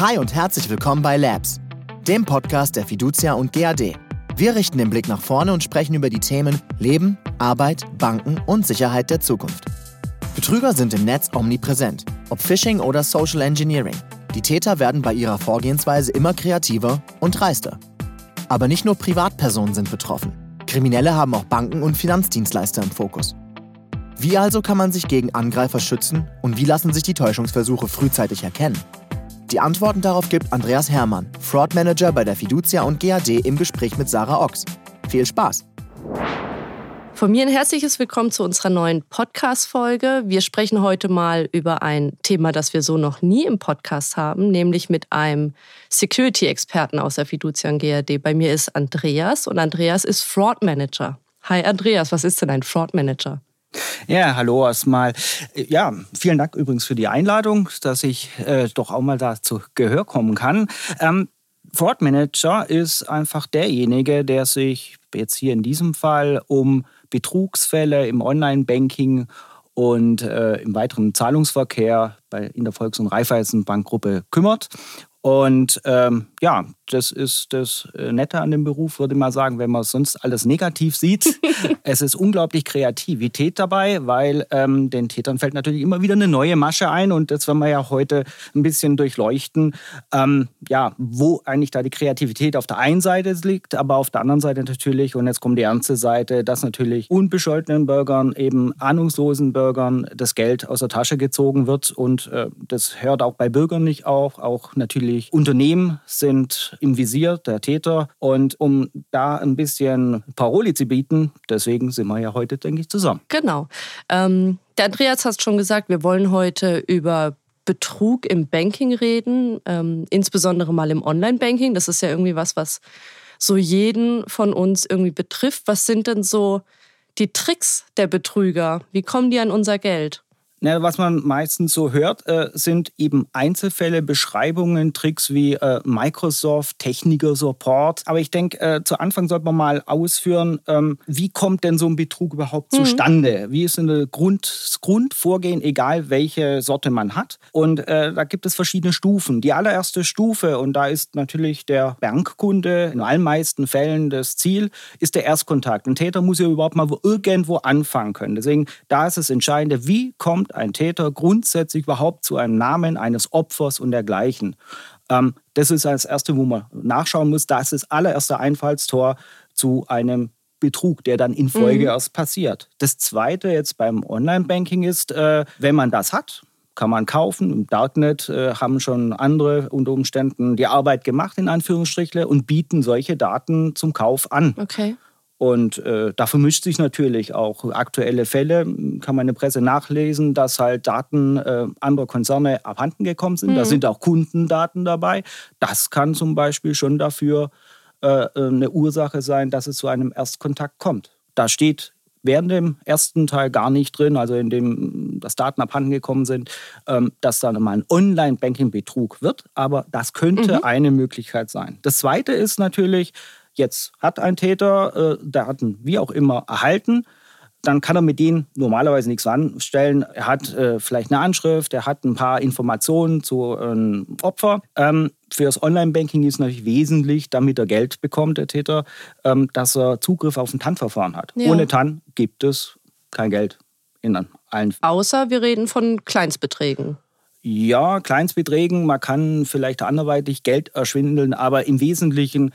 Hi und herzlich willkommen bei Labs, dem Podcast der Fiducia und GAD. Wir richten den Blick nach vorne und sprechen über die Themen Leben, Arbeit, Banken und Sicherheit der Zukunft. Betrüger sind im Netz omnipräsent, ob Phishing oder Social Engineering. Die Täter werden bei ihrer Vorgehensweise immer kreativer und dreister. Aber nicht nur Privatpersonen sind betroffen. Kriminelle haben auch Banken und Finanzdienstleister im Fokus. Wie also kann man sich gegen Angreifer schützen und wie lassen sich die Täuschungsversuche frühzeitig erkennen? Die Antworten darauf gibt Andreas Hermann, Fraud Manager bei der Fiducia und GAD im Gespräch mit Sarah Ochs. Viel Spaß! Von mir ein herzliches Willkommen zu unserer neuen Podcast-Folge. Wir sprechen heute mal über ein Thema, das wir so noch nie im Podcast haben, nämlich mit einem Security-Experten aus der Fiducia und GAD. Bei mir ist Andreas und Andreas ist Fraud Manager. Hi Andreas, was ist denn ein Fraud Manager? Ja, hallo erstmal. Ja, vielen Dank übrigens für die Einladung, dass ich äh, doch auch mal da zu Gehör kommen kann. Ähm, Fraud Manager ist einfach derjenige, der sich jetzt hier in diesem Fall um Betrugsfälle im Online-Banking und äh, im weiteren Zahlungsverkehr bei, in der Volks- und Raiffeisenbankgruppe kümmert. Und ähm, ja, das ist das äh, Nette an dem Beruf, würde ich mal sagen, wenn man sonst alles negativ sieht. es ist unglaublich Kreativität dabei, weil ähm, den Tätern fällt natürlich immer wieder eine neue Masche ein und das werden wir ja heute ein bisschen durchleuchten, ähm, ja, wo eigentlich da die Kreativität auf der einen Seite liegt, aber auf der anderen Seite natürlich, und jetzt kommt die ernste Seite, dass natürlich unbescholtenen Bürgern, eben ahnungslosen Bürgern das Geld aus der Tasche gezogen wird und äh, das hört auch bei Bürgern nicht auf, auch natürlich Unternehmen sind im Visier der Täter. Und um da ein bisschen Paroli zu bieten, deswegen sind wir ja heute, denke ich, zusammen. Genau. Ähm, der Andreas hat schon gesagt, wir wollen heute über Betrug im Banking reden, ähm, insbesondere mal im Online-Banking. Das ist ja irgendwie was, was so jeden von uns irgendwie betrifft. Was sind denn so die Tricks der Betrüger? Wie kommen die an unser Geld? Na, was man meistens so hört, äh, sind eben Einzelfälle, Beschreibungen, Tricks wie äh, Microsoft, Techniker Support. Aber ich denke, äh, zu Anfang sollte man mal ausführen, ähm, wie kommt denn so ein Betrug überhaupt mhm. zustande? Wie ist denn das Grund, Grundvorgehen, egal welche Sorte man hat? Und äh, da gibt es verschiedene Stufen. Die allererste Stufe, und da ist natürlich der Bankkunde in allen meisten Fällen das Ziel, ist der Erstkontakt. Ein Täter muss ja überhaupt mal irgendwo anfangen können. Deswegen, da ist es entscheidend, wie kommt ein Täter grundsätzlich überhaupt zu einem Namen eines Opfers und dergleichen. Ähm, das ist das Erste, wo man nachschauen muss. Das ist das allererste Einfallstor zu einem Betrug, der dann in Folge mhm. erst passiert. Das Zweite jetzt beim Online-Banking ist, äh, wenn man das hat, kann man kaufen. Im Darknet äh, haben schon andere unter Umständen die Arbeit gemacht, in Anführungsstrichen, und bieten solche Daten zum Kauf an. Okay. Und äh, da vermischt sich natürlich auch aktuelle Fälle, kann man in der Presse nachlesen, dass halt Daten äh, anderer Konzerne abhanden gekommen sind. Mhm. Da sind auch Kundendaten dabei. Das kann zum Beispiel schon dafür äh, eine Ursache sein, dass es zu einem Erstkontakt kommt. Da steht während dem ersten Teil gar nicht drin, also in dem dass Daten abhanden gekommen sind, ähm, dass da mal ein Online-Banking-Betrug wird. Aber das könnte mhm. eine Möglichkeit sein. Das Zweite ist natürlich, Jetzt hat ein Täter äh, Daten wie auch immer erhalten, dann kann er mit denen normalerweise nichts anstellen. Er hat äh, vielleicht eine Anschrift, er hat ein paar Informationen zu einem ähm, Opfer. Ähm, für das Online-Banking ist natürlich wesentlich, damit er Geld bekommt, der Täter, ähm, dass er Zugriff auf ein TAN-Verfahren hat. Ja. Ohne TAN gibt es kein Geld in allen. Außer wir reden von Kleinstbeträgen. Ja, Kleinstbeträgen, man kann vielleicht anderweitig Geld erschwindeln, aber im Wesentlichen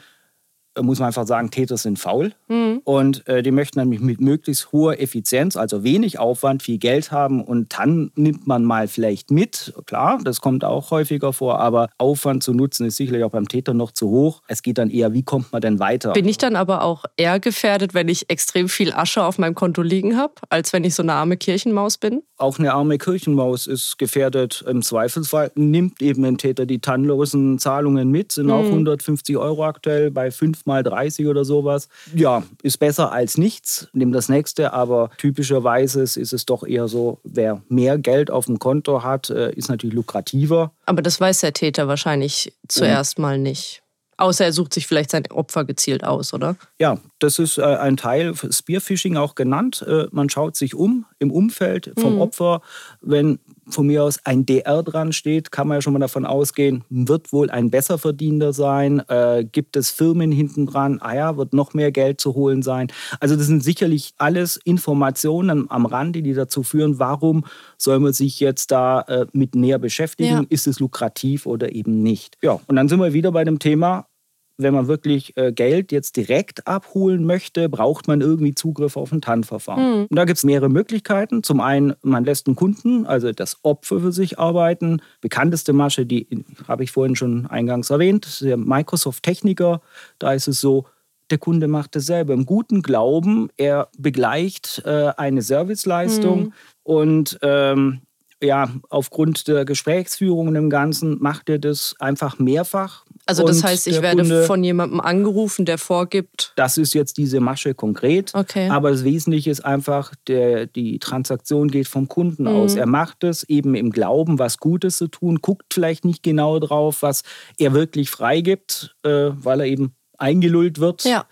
muss man einfach sagen, Täter sind faul mhm. und äh, die möchten nämlich mit möglichst hoher Effizienz, also wenig Aufwand, viel Geld haben und dann nimmt man mal vielleicht mit. Klar, das kommt auch häufiger vor, aber Aufwand zu nutzen ist sicherlich auch beim Täter noch zu hoch. Es geht dann eher, wie kommt man denn weiter? Bin ich dann aber auch eher gefährdet, wenn ich extrem viel Asche auf meinem Konto liegen habe, als wenn ich so eine arme Kirchenmaus bin? Auch eine arme Kirchenmaus ist gefährdet. Im Zweifelsfall nimmt eben ein Täter die tannlosen Zahlungen mit, sind mhm. auch 150 Euro aktuell bei fünf mal 30 oder sowas. Ja, ist besser als nichts. Nimm das nächste, aber typischerweise ist es doch eher so, wer mehr Geld auf dem Konto hat, äh, ist natürlich lukrativer. Aber das weiß der Täter wahrscheinlich zuerst mhm. mal nicht. Außer er sucht sich vielleicht sein Opfer gezielt aus, oder? Ja, das ist äh, ein Teil, Spearfishing auch genannt. Äh, man schaut sich um im Umfeld vom mhm. Opfer. Wenn von mir aus ein DR dran steht, kann man ja schon mal davon ausgehen, wird wohl ein Besserverdienter sein. Äh, gibt es Firmen hinten dran? Ah ja, wird noch mehr Geld zu holen sein. Also das sind sicherlich alles Informationen am Rande, die dazu führen, warum soll man sich jetzt da äh, mit näher beschäftigen? Ja. Ist es lukrativ oder eben nicht? Ja, und dann sind wir wieder bei dem Thema, wenn man wirklich äh, Geld jetzt direkt abholen möchte, braucht man irgendwie Zugriff auf ein TAN-Verfahren. Mhm. Und da gibt es mehrere Möglichkeiten. Zum einen, man lässt einen Kunden, also das Opfer für sich arbeiten. Bekannteste Masche, die habe ich vorhin schon eingangs erwähnt, der Microsoft-Techniker. Da ist es so, der Kunde macht dasselbe. Im guten Glauben, er begleicht äh, eine Serviceleistung mhm. und ähm, ja, aufgrund der Gesprächsführung und dem Ganzen macht er das einfach mehrfach. Also das heißt, ich werde Kunde, von jemandem angerufen, der vorgibt. Das ist jetzt diese Masche konkret. Okay. Aber das Wesentliche ist einfach, der, die Transaktion geht vom Kunden mhm. aus. Er macht es eben im Glauben, was Gutes zu tun, guckt vielleicht nicht genau drauf, was er wirklich freigibt, äh, weil er eben eingelullt wird. Ja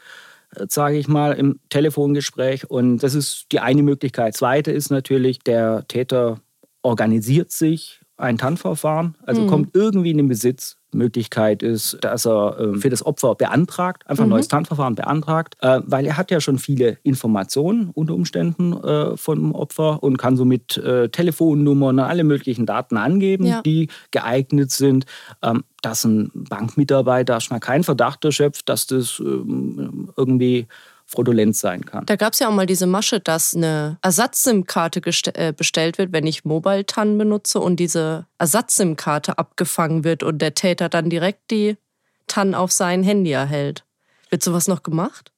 äh, sage ich mal, im Telefongespräch. Und das ist die eine Möglichkeit. Zweite ist natürlich, der Täter organisiert sich ein TAN-Verfahren, also mhm. kommt irgendwie in den Besitz. Möglichkeit ist, dass er äh, für das Opfer beantragt, einfach ein mhm. neues TAN-Verfahren beantragt, äh, weil er hat ja schon viele Informationen unter Umständen äh, vom Opfer und kann somit äh, Telefonnummern, alle möglichen Daten angeben, ja. die geeignet sind, ähm, dass ein Bankmitarbeiter erstmal keinen Verdacht erschöpft, dass das ähm, irgendwie fraudulent sein kann. Da gab es ja auch mal diese Masche, dass eine Ersatz-SIM-Karte äh, bestellt wird, wenn ich Mobile-TAN benutze und diese Ersatz-SIM-Karte abgefangen wird und der Täter dann direkt die TAN auf sein Handy erhält. Wird sowas noch gemacht?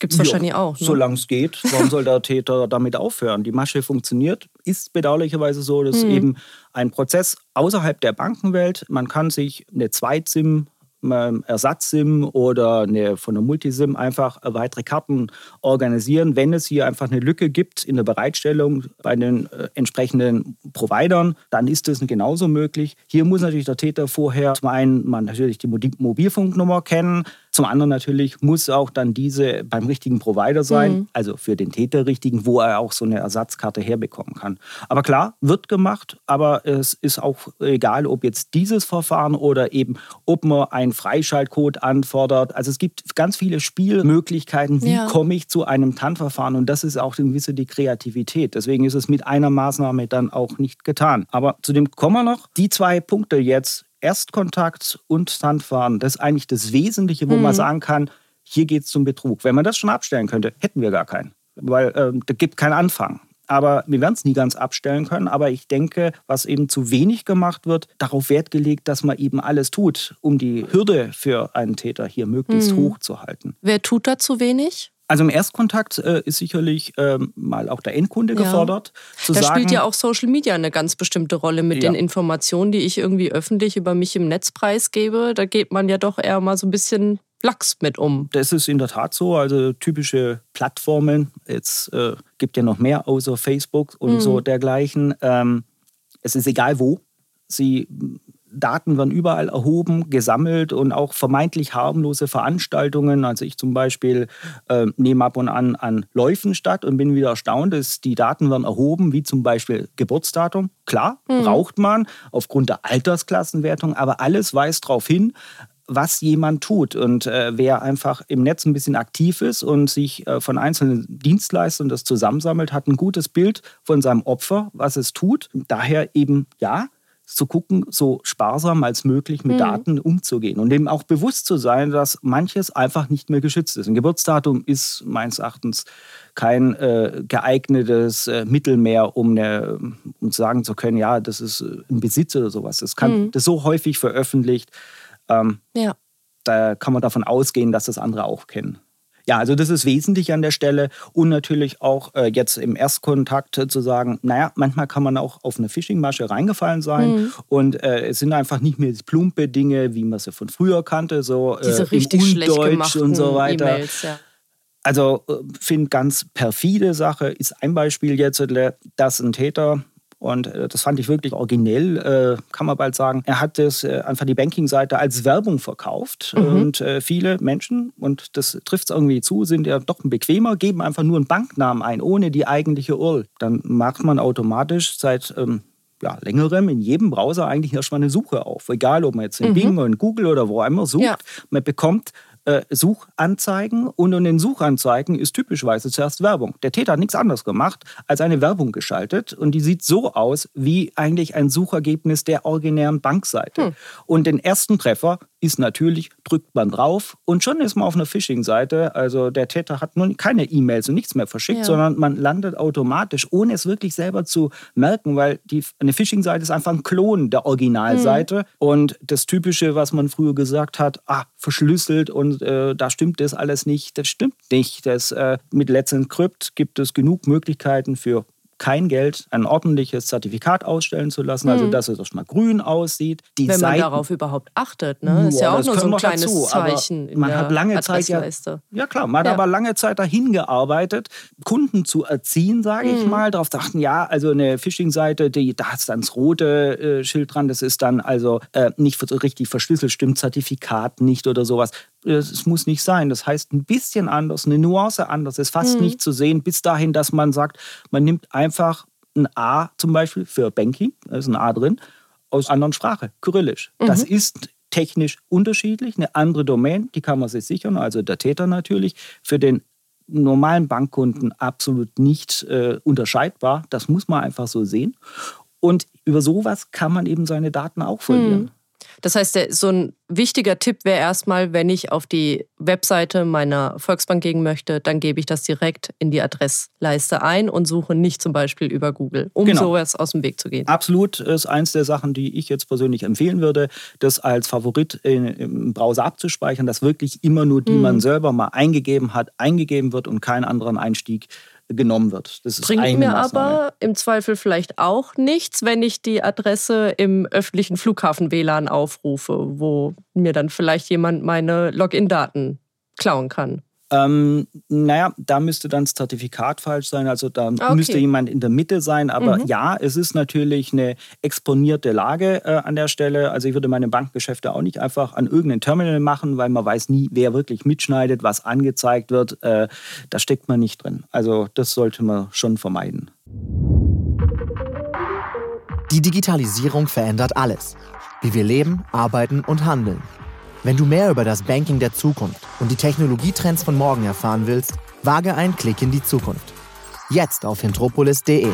Gibt es wahrscheinlich auch. Ne? Solange es geht. Warum soll der Täter damit aufhören? Die Masche funktioniert. Ist bedauerlicherweise so, dass hm. eben ein Prozess außerhalb der Bankenwelt, man kann sich eine Zweit-SIM Ersatz-SIM oder eine, von der Multisim einfach weitere Karten organisieren, wenn es hier einfach eine Lücke gibt in der Bereitstellung bei den äh, entsprechenden Providern, dann ist das genauso möglich. Hier muss natürlich der Täter vorher zum einen man natürlich die Mobilfunknummer kennen, zum anderen natürlich muss auch dann diese beim richtigen Provider sein, mhm. also für den Täter richtigen, wo er auch so eine Ersatzkarte herbekommen kann. Aber klar, wird gemacht, aber es ist auch egal, ob jetzt dieses Verfahren oder eben, ob man einen Freischaltcode anfordert. Also es gibt ganz viele Spielmöglichkeiten, wie ja. komme ich zu einem TAN-Verfahren und das ist auch ein bisschen die Kreativität. Deswegen ist es mit einer Maßnahme dann auch nicht getan. Aber zu dem kommen wir noch. Die zwei Punkte jetzt Erstkontakt und Sandfahren, das ist eigentlich das Wesentliche, wo mhm. man sagen kann, hier geht es zum Betrug. Wenn man das schon abstellen könnte, hätten wir gar keinen. Weil äh, da gibt keinen Anfang. Aber wir werden es nie ganz abstellen können. Aber ich denke, was eben zu wenig gemacht wird, darauf Wert gelegt, dass man eben alles tut, um die Hürde für einen Täter hier möglichst mhm. hoch zu halten. Wer tut da zu wenig? Also im Erstkontakt äh, ist sicherlich ähm, mal auch der Endkunde ja. gefordert. da sagen, spielt ja auch Social Media eine ganz bestimmte Rolle mit ja. den Informationen, die ich irgendwie öffentlich über mich im Netz preisgebe. Da geht man ja doch eher mal so ein bisschen lax mit um. Das ist in der Tat so. Also typische Plattformen. Jetzt äh, gibt ja noch mehr außer Facebook und mhm. so dergleichen. Ähm, es ist egal wo. Sie Daten werden überall erhoben, gesammelt und auch vermeintlich harmlose Veranstaltungen. Also ich zum Beispiel äh, nehme ab und an an Läufen statt und bin wieder erstaunt, dass die Daten werden erhoben, wie zum Beispiel Geburtsdatum. Klar, mhm. braucht man aufgrund der Altersklassenwertung, aber alles weist darauf hin, was jemand tut. Und äh, wer einfach im Netz ein bisschen aktiv ist und sich äh, von einzelnen Dienstleistern das zusammensammelt, hat ein gutes Bild von seinem Opfer, was es tut. Daher eben ja, zu gucken, so sparsam als möglich mit mhm. Daten umzugehen und eben auch bewusst zu sein, dass manches einfach nicht mehr geschützt ist. Ein Geburtsdatum ist meines Erachtens kein äh, geeignetes äh, Mittel mehr, um, eine, um sagen zu können, ja, das ist äh, ein Besitz oder sowas. Das, kann, mhm. das ist so häufig veröffentlicht. Ähm, ja. Da kann man davon ausgehen, dass das andere auch kennen. Ja, also das ist wesentlich an der Stelle und natürlich auch äh, jetzt im Erstkontakt zu sagen, naja, manchmal kann man auch auf eine Phishing-Masche reingefallen sein mhm. und äh, es sind einfach nicht mehr plumpe Dinge, wie man sie von früher kannte, so äh, Diese richtig im Undeutsch und so weiter. E ja. Also äh, finde ganz perfide Sache ist ein Beispiel jetzt, dass ein Täter und äh, das fand ich wirklich originell, äh, kann man bald sagen. Er hat das äh, einfach die Banking-Seite als Werbung verkauft. Mhm. Und viele Menschen, und das trifft es irgendwie zu, sind ja doch bequemer, geben einfach nur einen Banknamen ein, ohne die eigentliche URL. Dann macht man automatisch seit ähm, ja, längerem in jedem Browser eigentlich erstmal eine Suche auf. Egal, ob man jetzt in mhm. Bing oder in Google oder wo immer sucht, ja. man bekommt äh, Suchanzeigen und in den Suchanzeigen ist typischerweise zuerst Werbung. Der Täter hat nichts anderes gemacht, als eine Werbung geschaltet und die sieht so aus wie eigentlich ein Suchergebnis der originären Bankseite. Hm. Und den ersten Treffer ist natürlich, drückt man drauf und schon ist man auf einer Phishing-Seite. Also der Täter hat nun keine E-Mails und nichts mehr verschickt, ja. sondern man landet automatisch, ohne es wirklich selber zu merken, weil die, eine Phishing-Seite ist einfach ein Klon der Originalseite. Mhm. Und das Typische, was man früher gesagt hat, ah, verschlüsselt und äh, da stimmt das alles nicht, das stimmt nicht. Das, äh, mit Let's Encrypt gibt es genug Möglichkeiten für kein Geld, ein ordentliches Zertifikat ausstellen zu lassen, also mhm. dass es erstmal grün aussieht. Die Wenn man darauf überhaupt achtet, ne? Ist ja auch nur so ein kleines dazu, Zeichen. man hat lange Zeit ja, ja klar, man ja. hat aber lange Zeit dahin gearbeitet, Kunden zu erziehen, sage ich mhm. mal, darauf dachten, ja, also eine Phishing-Seite, da hat dann das rote äh, Schild dran, das ist dann also äh, nicht richtig verschlüsselt, stimmt Zertifikat nicht oder sowas es muss nicht sein. Das heißt ein bisschen anders, eine Nuance anders, ist fast mhm. nicht zu sehen, bis dahin, dass man sagt, man nimmt einfach ein A zum Beispiel für Banking, da ist ein A drin, aus einer anderen Sprache, Kyrillisch. Mhm. Das ist technisch unterschiedlich, eine andere Domain, die kann man sich sichern, also der Täter natürlich. Für den normalen Bankkunden absolut nicht äh, unterscheidbar. Das muss man einfach so sehen. Und über sowas kann man eben seine Daten auch verlieren. Mhm. Das heißt, so ein wichtiger Tipp wäre erstmal, wenn ich auf die Webseite meiner Volksbank gehen möchte, dann gebe ich das direkt in die Adressleiste ein und suche nicht zum Beispiel über Google, um genau. sowas aus dem Weg zu gehen. Absolut ist eins der Sachen, die ich jetzt persönlich empfehlen würde, das als Favorit im Browser abzuspeichern, dass wirklich immer nur die mhm. man selber mal eingegeben hat, eingegeben wird und keinen anderen Einstieg genommen wird. Das Bringt mir Maßnahme. aber im Zweifel vielleicht auch nichts, wenn ich die Adresse im öffentlichen Flughafen-WLAN aufrufe, wo mir dann vielleicht jemand meine Login-Daten klauen kann. Ähm, naja, da müsste dann das Zertifikat falsch sein, also da okay. müsste jemand in der Mitte sein. Aber mhm. ja, es ist natürlich eine exponierte Lage äh, an der Stelle. Also ich würde meine Bankgeschäfte auch nicht einfach an irgendein Terminal machen, weil man weiß nie, wer wirklich mitschneidet, was angezeigt wird. Äh, da steckt man nicht drin. Also das sollte man schon vermeiden. Die Digitalisierung verändert alles. Wie wir leben, arbeiten und handeln. Wenn du mehr über das Banking der Zukunft und die Technologietrends von morgen erfahren willst, wage einen Klick in die Zukunft. Jetzt auf hintropolis.de.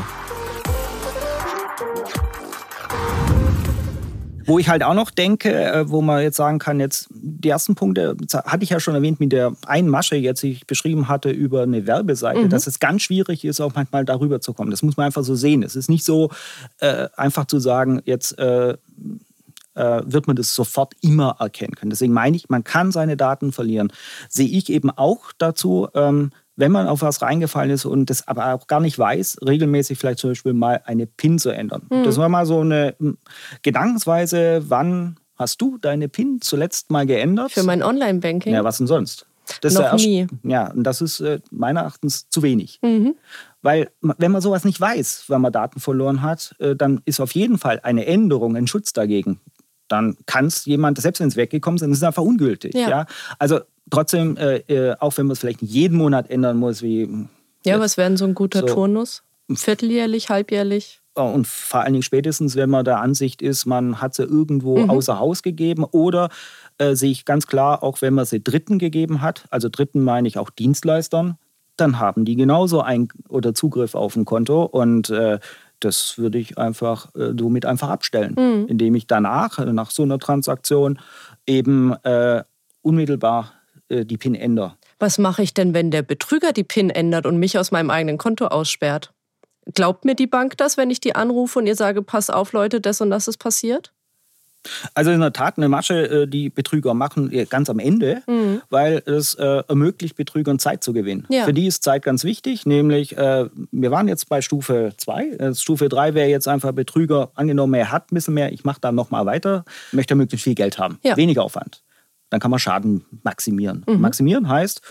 Wo ich halt auch noch denke, äh, wo man jetzt sagen kann, jetzt die ersten Punkte hatte ich ja schon erwähnt mit der einen Masche, jetzt die ich beschrieben hatte über eine Werbeseite, mhm. dass es ganz schwierig ist, auch manchmal darüber zu kommen. Das muss man einfach so sehen. Es ist nicht so äh, einfach zu sagen, jetzt äh, äh, wird man das sofort immer erkennen können. Deswegen meine ich, man kann seine Daten verlieren. Sehe ich eben auch dazu, ähm, wenn man auf was reingefallen ist und das aber auch gar nicht weiß, regelmäßig vielleicht zum Beispiel mal eine PIN zu ändern. Mhm. Das war mal so eine hm, Gedankensweise, wann hast du deine PIN zuletzt mal geändert? Für mein Online-Banking? Ja, was denn sonst? Das Noch ist ja, nie. Ja, und das ist äh, meiner Erachtens zu wenig. Mhm. Weil wenn man sowas nicht weiß, wenn man Daten verloren hat, äh, dann ist auf jeden Fall eine Änderung, ein Schutz dagegen dann kann es jemand, selbst wenn es weggekommen ist, dann ist es einfach ungültig. Ja. ja? Also trotzdem, äh, äh auch wenn man es vielleicht jeden Monat ändern muss, wie. Ja, was wäre denn so ein guter so, Turnus? Vierteljährlich, halbjährlich? Oh, und vor allen Dingen spätestens, wenn man der Ansicht ist, man hat sie irgendwo mhm. außer Haus gegeben oder äh, sehe ich ganz klar, auch wenn man sie Dritten gegeben hat, also Dritten meine ich auch Dienstleistern, dann haben die genauso ein oder Zugriff auf ein Konto und äh, das würde ich einfach äh, somit einfach abstellen, mhm. indem ich danach, nach so einer Transaktion, eben äh, unmittelbar äh, die PIN ändere. Was mache ich denn, wenn der Betrüger die PIN ändert und mich aus meinem eigenen Konto aussperrt? Glaubt mir die Bank das, wenn ich die anrufe und ihr sage, pass auf Leute, das und das ist passiert? Also in der Tat eine Masche, äh, die Betrüger machen äh, ganz am Ende, mhm. weil es äh, ermöglicht, Betrügern Zeit zu gewinnen. Ja. Für die ist Zeit ganz wichtig, nämlich wir waren jetzt bei Stufe 2. Stufe 3 wäre jetzt einfach Betrüger, angenommen, er hat ein bisschen mehr, ich mache da nochmal weiter, möchte möglichst viel Geld haben, ja. weniger Aufwand. Dann kann man Schaden maximieren. Mhm. Maximieren heißt,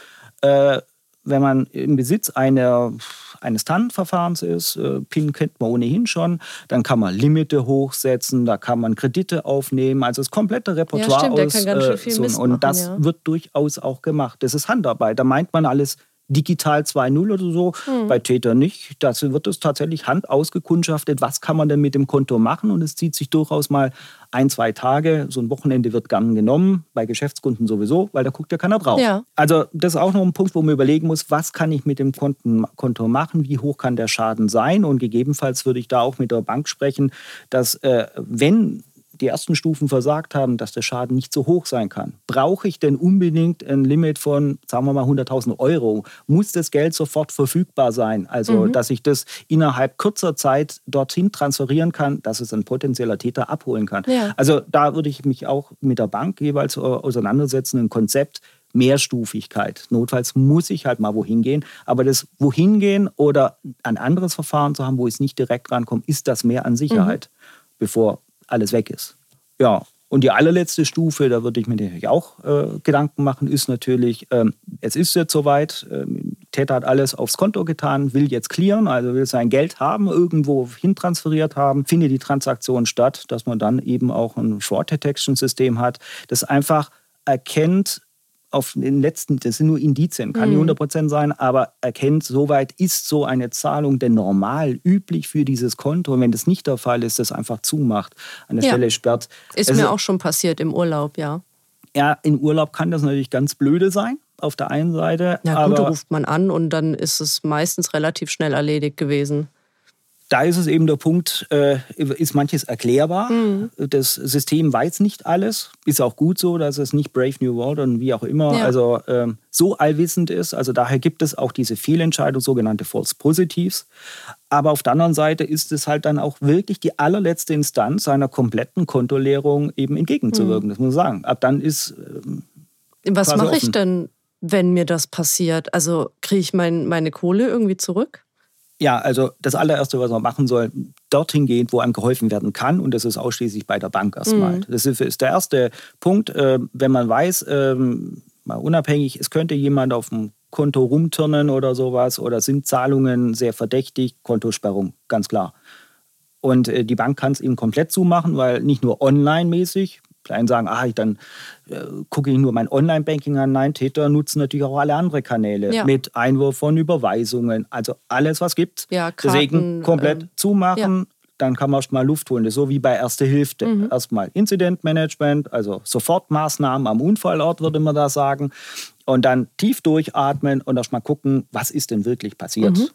wenn man im Besitz einer eines TAN-Verfahrens ist, äh, PIN kennt man ohnehin schon, dann kann man Limite hochsetzen, da kann man Kredite aufnehmen, also das komplette Repertoire ja, stimmt, aus. Äh, so, und das ja. wird durchaus auch gemacht. Das ist Handarbeit, da meint man alles digital 2.0 oder so. Mhm. Bei Täter nicht. Da wird es tatsächlich Hand ausgekundschaftet, was kann man denn mit dem Konto machen. Und es zieht sich durchaus mal ein, zwei Tage. So ein Wochenende wird gern genommen, bei Geschäftskunden sowieso, weil da guckt ja keiner drauf. Ja. Also das ist auch noch ein Punkt, wo man überlegen muss, was kann ich mit dem Konto machen, wie hoch kann der Schaden sein. Und gegebenenfalls würde ich da auch mit der Bank sprechen, dass äh, wenn die ersten Stufen versagt haben, dass der Schaden nicht so hoch sein kann. Brauche ich denn unbedingt ein Limit von, sagen wir mal, 100.000 Euro? Muss das Geld sofort verfügbar sein? Also, mhm. dass ich das innerhalb kurzer Zeit dorthin transferieren kann, dass es ein potenzieller Täter abholen kann. Ja. Also, da würde ich mich auch mit der Bank jeweils äh, auseinandersetzen, ein Konzept, Mehrstufigkeit. Notfalls muss ich halt mal wohin gehen. Aber das wohin gehen oder ein anderes Verfahren zu haben, wo ich nicht direkt rankomme, ist das mehr an Sicherheit, mhm. bevor alles weg ist. Ja, und die allerletzte Stufe, da würde ich mir natürlich auch äh, Gedanken machen, ist natürlich, ähm, es ist jetzt soweit, ähm, Täter hat alles aufs Konto getan, will jetzt clearen, also will sein Geld haben, irgendwo hintransferiert haben, findet die Transaktion statt, dass man dann eben auch ein Fraud Detection System hat, das einfach erkennt, auf den letzten, das sind nur Indizien, kann mhm. nicht 100% sein, aber erkennt, soweit ist so eine Zahlung denn normal, üblich für dieses Konto. Und wenn das nicht der Fall ist, das einfach zumacht, an der ja. Stelle sperrt. Ist also, mir auch schon passiert im Urlaub, ja. Ja, im Urlaub kann das natürlich ganz blöde sein, auf der einen Seite. Ja, gut, da ruft man an und dann ist es meistens relativ schnell erledigt gewesen da ist es eben der Punkt, äh, ist manches erklärbar. Mhm. Das System weiß nicht alles. Ist auch gut so, dass es nicht Brave New World und wie auch immer, ja. also ähm, so allwissend ist. Also daher gibt es auch diese Fehlentscheidung, sogenannte False Positives. Aber auf der anderen Seite ist es halt dann auch wirklich die allerletzte Instanz einer kompletten Kontoleerung eben entgegenzuwirken. Mhm. Das muss man sagen. Ab dann ist. Ähm, Was mache ich denn, wenn mir das passiert? Also kriege ich mein, meine Kohle irgendwie zurück? Ja, also das allererste, was man machen soll, dorthin gehen, wo einem geholfen werden kann. Und das ist ausschließlich bei der Bank erstmal. Mhm. Das ist, der erste Punkt. Äh, wenn man weiß, ähm, mal unabhängig, es könnte jemand auf dem Konto rumturnen oder sowas oder sind Zahlungen sehr verdächtig, Kontosperrung, ganz klar. Und äh, die Bank kann es eben komplett zumachen, weil nicht nur online-mäßig, Kleinen sagen, ah, ich dann äh, gucke ich nur mein Online-Banking an. Nein, Täter nutzen natürlich auch alle anderen Kanäle ja. mit Einwurf von Überweisungen, also alles, was gibt. Ja, Karten, Deswegen komplett ähm, zumachen. Ja. Dann kann man erstmal Luft holen. Das ist so wie bei Erste Hilfe. Mhm. Erstmal Incident Management, also Sofortmaßnahmen am Unfallort, würde man da sagen. Und dann tief durchatmen und erstmal gucken, was ist denn wirklich passiert. Mhm.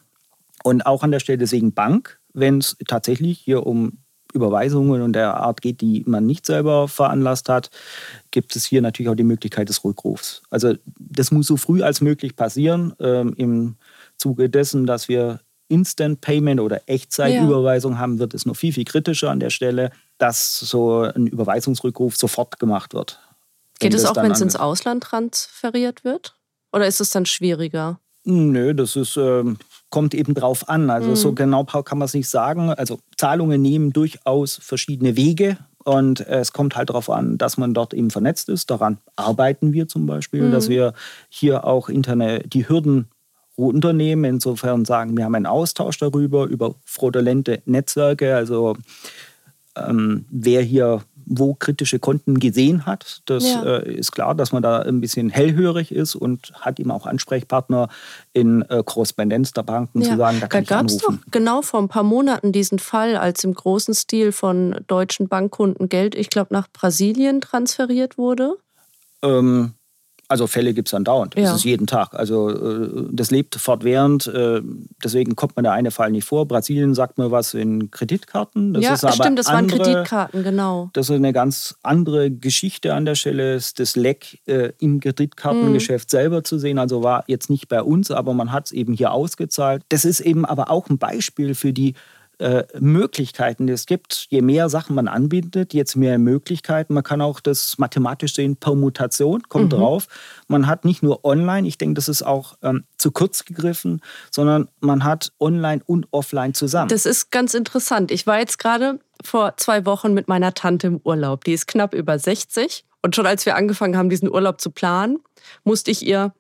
Und auch an der Stelle deswegen Bank, wenn es tatsächlich hier um Überweisungen und der Art geht, die man nicht selber veranlasst hat, gibt es hier natürlich auch die Möglichkeit des Rückrufs. Also das muss so früh als möglich passieren ähm, im Zuge dessen, dass wir Instant Payment oder Echtzeitüberweisung ja. haben, wird es noch viel, viel kritischer an der Stelle, dass so ein Überweisungsrückruf sofort gemacht wird. Geht es auch, wenn es ins Ausland transferiert wird? Oder ist es dann schwieriger? Nö, das ist, äh, kommt eben drauf an. Also mhm. so genau kann man es nicht sagen. Also Zahlungen nehmen durchaus verschiedene Wege. Und es kommt halt darauf an, dass man dort eben vernetzt ist. Daran arbeiten wir zum Beispiel, mhm. dass wir hier auch interne die Hürden runternehmen. Insofern sagen, wir haben einen Austausch darüber, über fraudulente Netzwerke. Also ähm, wer hier wo kritische Konten gesehen hat. Das ja. äh, ist klar, dass man da ein bisschen hellhörig ist und hat ihm auch Ansprechpartner in äh, Korrespondenz der Banken ja. zu sagen, da kann da gab es doch genau vor ein paar Monaten diesen Fall, als im großen Stil von deutschen Bankkunden Geld, ich glaube, nach Brasilien transferiert wurde. Ähm, also Fälle gibt es andauernd. Ja. Das ist jeden Tag. Also äh, das lebt fortwährend. Äh, deswegen kommt man der eine Fall nicht vor. Brasilien sagt mir was in Kreditkarten. Das ja, stimmt, das andere, waren Kreditkarten, genau. Das ist eine ganz andere Geschichte an der Stelle. Das Leck äh, im Kreditkartengeschäft mhm. selber zu sehen. Also war jetzt nicht bei uns, aber man hat es eben hier ausgezahlt. Das ist eben aber auch ein Beispiel für die äh, Möglichkeiten, die es gibt. Je mehr Sachen man anbietet, jetzt mehr Möglichkeiten. Man kann auch das mathematisch sehen, Permutation, kommt mhm. drauf. Man hat nicht nur online, ich denke, das ist auch ähm, zu kurz gegriffen, sondern man hat online und offline zusammen. Das ist ganz interessant. Ich war jetzt gerade vor zwei Wochen mit meiner Tante im Urlaub. Die ist knapp über 60. Und schon als wir angefangen haben, diesen Urlaub zu planen, musste ich ihr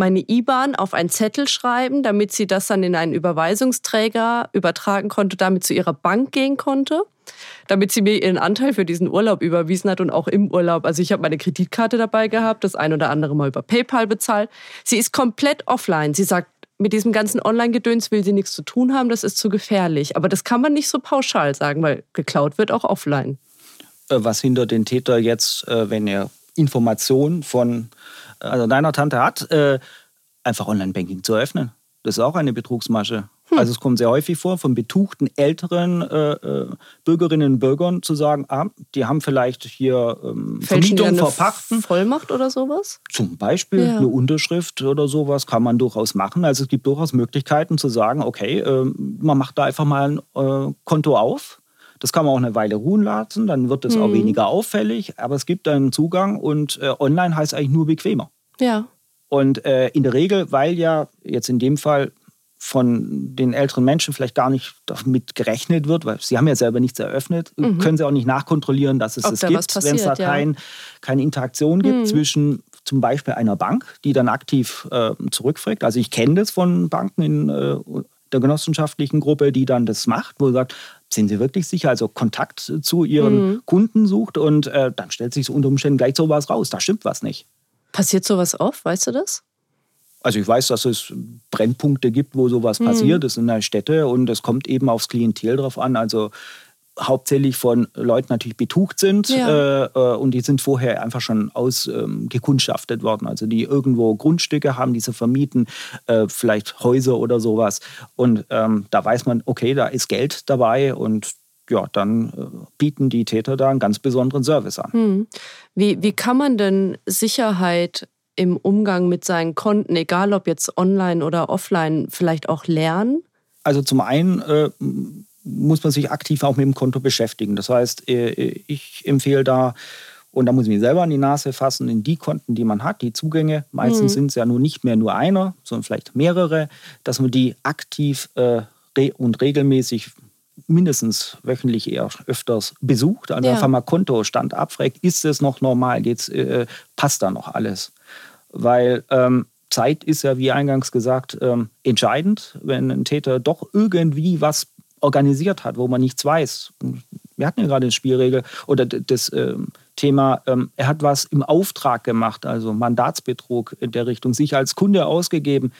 meine IBAN auf einen Zettel schreiben, damit sie das dann in einen Überweisungsträger übertragen konnte, damit zu ihrer Bank gehen konnte, damit sie mir ihren Anteil für diesen Urlaub überwiesen hat und auch im Urlaub. Also ich habe meine Kreditkarte dabei gehabt, das ein oder andere mal über PayPal bezahlt. Sie ist komplett offline. Sie sagt, mit diesem ganzen Online-Gedöns will sie nichts zu tun haben, das ist zu gefährlich. Aber das kann man nicht so pauschal sagen, weil geklaut wird auch offline. Äh, was hindert den Täter jetzt, äh, wenn er Informationen von also deiner Tante hat, äh, einfach Online-Banking zu eröffnen? Das ist auch eine Betrugsmasche. Hm. Also es kommt sehr häufig vor, von betuchten älteren äh, äh, Bürgerinnen und Bürgern zu sagen, ah, die haben vielleicht hier ähm, Vermietung verpachten. Vollmacht oder sowas? Zum Beispiel ja. eine Unterschrift oder sowas kann man durchaus machen. Also es gibt durchaus Möglichkeiten zu sagen, okay, äh, man macht da einfach mal ein äh, Konto auf. Das kann man auch eine Weile ruhen lassen, dann wird es mhm. auch weniger auffällig, aber es gibt einen Zugang und äh, online heißt eigentlich nur bequemer. Ja. Und äh, in der Regel, weil ja jetzt in dem Fall von den älteren Menschen vielleicht gar nicht damit gerechnet wird, weil sie haben ja selber nichts eröffnet, mhm. können sie auch nicht nachkontrollieren, dass es Ob es da gibt, wenn es da ja. kein, keine Interaktion gibt mhm. zwischen zum Beispiel einer Bank, die dann aktiv äh, zurückfragt. Also ich kenne das von Banken in äh, der genossenschaftlichen Gruppe, die dann das macht, wo sie sagt, sind Sie wirklich sicher? Also Kontakt zu Ihren mhm. Kunden sucht und äh, dann stellt sich unter Umständen gleich sowas raus. Da stimmt was nicht. Passiert sowas oft, weißt du das? Also ich weiß, dass es Brennpunkte gibt, wo sowas mhm. passiert. Das sind ja Städte und es kommt eben aufs Klientel drauf an. Also hauptsächlich von Leuten natürlich betucht sind ja. äh, äh und die sind vorher einfach schon ausgekundschaftet ähm, worden. Also die irgendwo Grundstücke haben, die sie vermieten, äh, vielleicht Häuser oder sowas. Und ähm, da weiß man, okay, da ist Geld dabei und ja, dann äh, bieten die Täter da einen ganz besonderen Service an. Hm. Wie, wie kann man denn Sicherheit im Umgang mit seinen Konten, egal ob jetzt online oder offline, vielleicht auch lernen? Also zum einen äh, muss man sich aktiv auch mit dem Konto beschäftigen. Das heißt, äh, ich empfehle da, und da muss ich mich selber an die Nase fassen, in die Konten, die man hat, die Zugänge, meistens mhm. sind es ja nur nicht mehr nur einer, sondern vielleicht mehrere, dass man die aktiv äh, und regelmäßig mindestens wöchentlich eher öfters besucht. Also ja. einfach mal Kontostand abfragt, ist es noch normal, geht's, äh, passt da noch alles? weil ähm, Zeit ist ja, wie eingangs gesagt, ähm, entscheidend, wenn ein Täter doch irgendwie was organisiert hat, wo man nichts weiß. Wir hatten ja gerade die Spielregel oder das ähm, Thema, ähm, er hat was im Auftrag gemacht, also Mandatsbetrug in der Richtung, sich als Kunde ausgegeben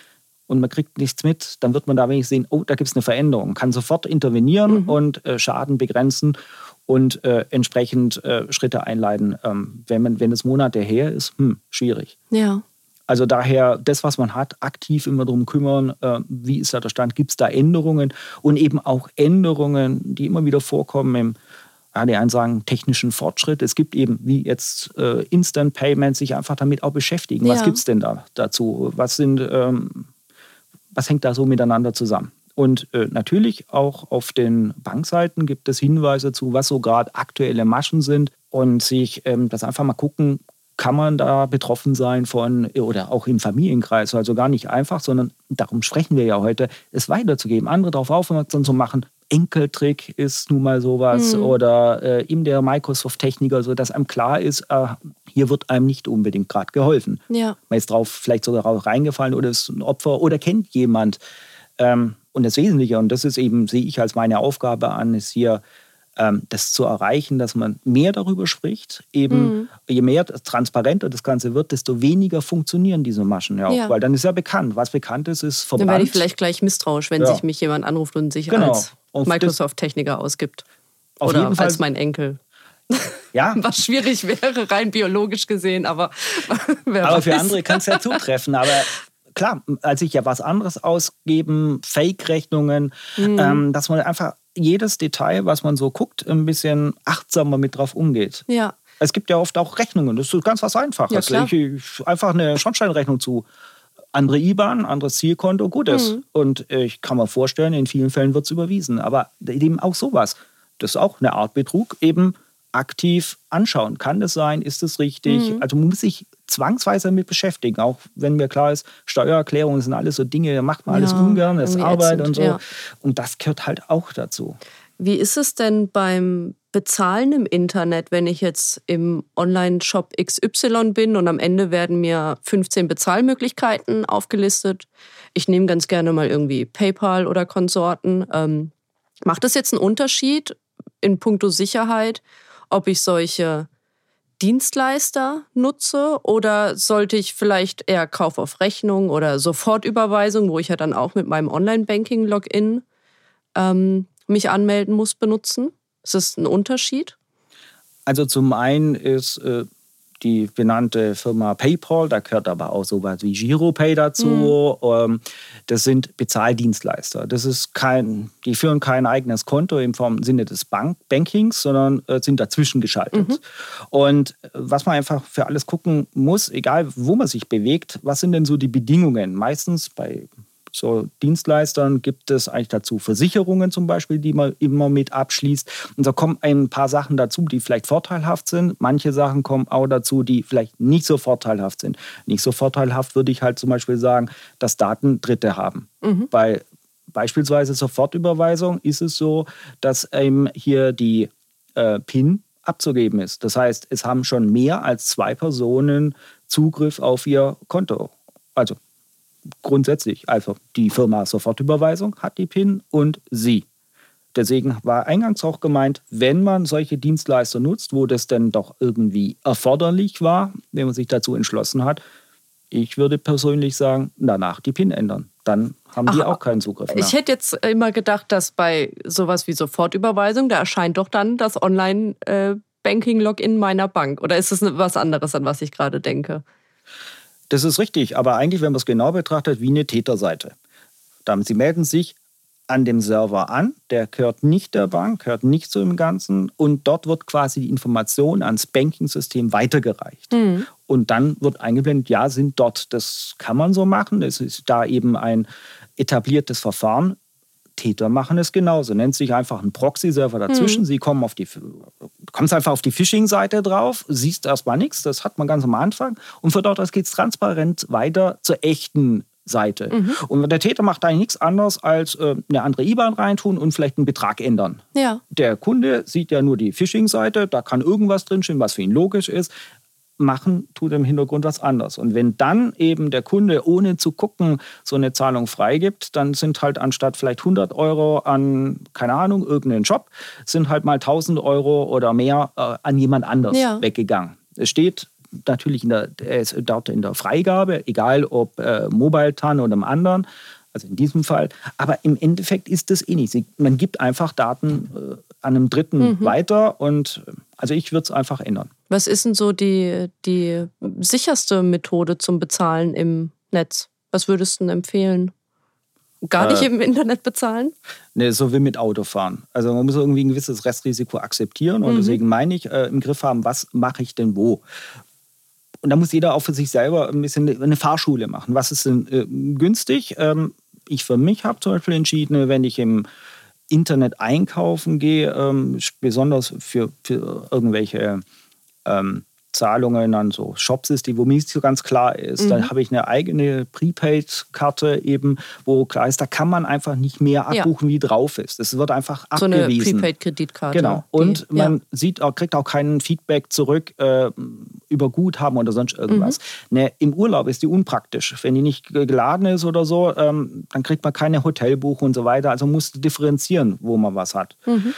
und man kriegt nichts mit, dann wird man da wenigstens sehen, oh, da gibt es eine Veränderung, kann sofort intervenieren mhm. und äh, Schaden begrenzen und äh, entsprechend äh, Schritte einleiten. Ähm, wenn, man, wenn es Monate her ist, hm, schwierig. Ja. Also daher das, was man hat, aktiv immer darum kümmern, äh, wie ist da der Stand, gibt es da Änderungen und eben auch Änderungen, die immer wieder vorkommen im ja, die einen sagen technischen Fortschritt. Es gibt eben wie jetzt äh, Instant Payments, sich einfach damit auch beschäftigen. Ja. Was gibt es denn da dazu? Was sind, ähm, was hängt da so miteinander zusammen? Und äh, natürlich auch auf den Bankseiten gibt es Hinweise zu, was so gerade aktuelle Maschen sind und sich ähm, das einfach mal gucken, kann man da betroffen sein von oder auch im Familienkreis. Also gar nicht einfach, sondern darum sprechen wir ja heute, es weiterzugeben, andere darauf aufmerksam zu machen. Enkeltrick ist nun mal sowas mhm. oder äh, in der Microsoft-Techniker, so dass einem klar ist, äh, hier wird einem nicht unbedingt gerade geholfen. Ja. Man ist drauf vielleicht sogar reingefallen oder ist ein Opfer oder kennt jemand. Ähm, und das Wesentliche, und das ist eben, sehe ich als meine Aufgabe an, ist hier, das zu erreichen, dass man mehr darüber spricht. Eben, mhm. je mehr transparenter das Ganze wird, desto weniger funktionieren diese Maschen ja. Ja. Weil dann ist ja bekannt. Was bekannt ist, ist verbannt. Dann werde ich vielleicht gleich misstrauisch, wenn ja. sich mich jemand anruft und sich genau. als Microsoft-Techniker ausgibt. Oder als mein Enkel. Ja. Was schwierig wäre, rein biologisch gesehen, aber. aber für andere kann es ja zutreffen. Aber klar, als ich ja was anderes ausgeben, Fake-Rechnungen, mhm. ähm, dass man einfach jedes Detail, was man so guckt, ein bisschen achtsamer mit drauf umgeht. Ja. Es gibt ja oft auch Rechnungen, das ist ganz was Einfaches. Ja, ich, einfach eine Schornsteinrechnung zu. Andere IBAN, anderes Zielkonto, gutes. Mhm. Und ich kann mir vorstellen, in vielen Fällen wird es überwiesen. Aber eben auch sowas. Das ist auch eine Art Betrug, eben aktiv anschauen. Kann das sein? Ist das richtig? Mhm. Also man muss sich zwangsweise damit beschäftigen, auch wenn mir klar ist, Steuererklärungen sind alles so Dinge, da macht man alles ja, ungern, das ist Arbeit ätzend, und so. Ja. Und das gehört halt auch dazu. Wie ist es denn beim Bezahlen im Internet, wenn ich jetzt im Online-Shop XY bin und am Ende werden mir 15 Bezahlmöglichkeiten aufgelistet. Ich nehme ganz gerne mal irgendwie PayPal oder Konsorten. Ähm, macht es jetzt einen Unterschied in puncto Sicherheit, ob ich solche Dienstleister nutze oder sollte ich vielleicht eher Kauf auf Rechnung oder Sofortüberweisung, wo ich ja dann auch mit meinem Online-Banking-Login ähm, mich anmelden muss, benutzen? Ist das ein Unterschied? Also zum einen ist äh, die benannte Firma PayPal, da gehört aber auch sowas wie GiroPay dazu. Mhm. Ähm, das sind Bezahldienstleister. Das ist kein, die führen kein eigenes Konto im Sinne des Bank Bankings, sondern äh, sind dazwischen geschaltet. Mhm. Und äh, was man einfach für alles gucken muss, egal wo man sich bewegt, was sind denn so die Bedingungen? Meistens bei so Dienstleistern gibt es eigentlich dazu Versicherungen zum Beispiel, die man immer mit abschließt. Und da kommen ein paar Sachen dazu, die vielleicht vorteilhaft sind. Manche Sachen kommen auch dazu, die vielleicht nicht so vorteilhaft sind. Nicht so vorteilhaft würde ich halt zum Beispiel sagen, dass Daten Dritte haben. Mhm. Bei beispielsweise Sofortüberweisung ist es so, dass ähm, hier die äh, PIN abzugeben ist. Das heißt, es haben schon mehr als zwei Personen Zugriff auf ihr Konto. Also grundsätzlich. Also die Firma Sofortüberweisung hat die PIN und Sie. Deswegen war eingangs auch gemeint, wenn man solche Dienstleister nutzt, wo das denn doch irgendwie erforderlich war, wenn man sich dazu entschlossen hat, ich würde persönlich sagen, danach die PIN ändern. Dann haben Ach, die auch keinen Zugriff mehr. Ich hätte jetzt immer gedacht, dass bei sowas wie Sofortüberweisung, da erscheint doch dann das Online-Banking-Login meiner Bank. Oder ist es was anderes, an was ich gerade denke? Das ist richtig, aber eigentlich, wenn man es genau betrachtet, wie eine Täterseite. Sie melden sich an dem Server an, der gehört nicht der Bank, gehört nicht zu dem Ganzen und dort wird quasi die Information ans Banking-System weitergereicht. Mhm. Und dann wird eingeblendet, ja, sind dort, das kann man so machen, es ist da eben ein etabliertes Verfahren. Täter machen es genauso. Nennt sich einfach ein Proxy-Server dazwischen. Mhm. Sie kommen auf die, kommst einfach auf die Phishing-Seite drauf, siehst erstmal nichts, das hat man ganz am Anfang. Und von dort aus geht es transparent weiter zur echten Seite. Mhm. Und der Täter macht eigentlich nichts anderes als äh, eine andere IBAN reintun und vielleicht einen Betrag ändern. Ja. Der Kunde sieht ja nur die Phishing-Seite, da kann irgendwas drinstehen, was für ihn logisch ist machen, tut im Hintergrund was anderes. Und wenn dann eben der Kunde ohne zu gucken so eine Zahlung freigibt, dann sind halt anstatt vielleicht 100 Euro an, keine Ahnung, irgendeinen Shop, sind halt mal 1000 Euro oder mehr äh, an jemand anders ja. weggegangen. Es steht natürlich in der, dort in der Freigabe, egal ob äh, Mobile TAN oder einem anderen, also in diesem Fall. Aber im Endeffekt ist das eh nicht. Man gibt einfach Daten äh, an einem Dritten mhm. weiter und also ich würde es einfach ändern. Was ist denn so die, die sicherste Methode zum Bezahlen im Netz? Was würdest du denn empfehlen? Gar nicht äh, im Internet bezahlen? Ne, so wie mit Autofahren. Also man muss irgendwie ein gewisses Restrisiko akzeptieren und mhm. deswegen meine ich, äh, im Griff haben, was mache ich denn wo? Und da muss jeder auch für sich selber ein bisschen eine Fahrschule machen. Was ist denn äh, günstig? Ähm, ich für mich habe zum Beispiel entschieden, wenn ich im Internet einkaufen gehe, ähm, besonders für, für irgendwelche ähm, Zahlungen an so Shops ist, die wo mir nicht so ganz klar ist. Mhm. Dann habe ich eine eigene Prepaid-Karte eben, wo klar ist, da kann man einfach nicht mehr abbuchen, ja. wie drauf ist. Das wird einfach so abgewiesen. So eine Prepaid-Kreditkarte. Genau. Und die, man ja. sieht auch, kriegt auch kein Feedback zurück äh, über Guthaben oder sonst irgendwas. Mhm. Ne, Im Urlaub ist die unpraktisch. Wenn die nicht geladen ist oder so, ähm, dann kriegt man keine Hotelbuche und so weiter. Also muss differenzieren, wo man was hat. Mhm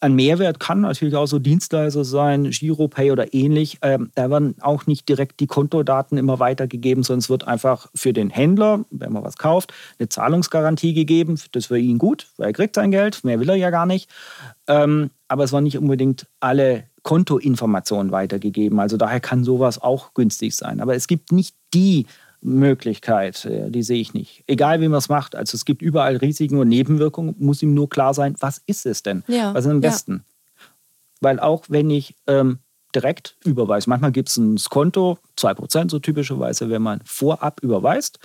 ein Mehrwert kann natürlich auch so Dienstleister sein, Giropay oder ähnlich. Ähm, da werden auch nicht direkt die Kontodaten immer weitergegeben, sondern es wird einfach für den Händler, wenn man was kauft, eine Zahlungsgarantie gegeben. Das für ihn gut, weil er kriegt sein Geld, mehr will er ja gar nicht. Ähm, aber es waren nicht unbedingt alle Kontoinformationen weitergegeben. Also daher kann sowas auch günstig sein. Aber es gibt nicht die Möglichkeit, äh, die sehe ich nicht. Egal wie man es macht, also es gibt überall Risiken und Nebenwirkungen, muss ihm nur klar sein, was ist es denn? Ja. Was ist am besten? Ja. Weil auch wenn ich ähm, direkt überweise, manchmal gibt es ein Konto, 2% so typischerweise, wenn man vorab überweist,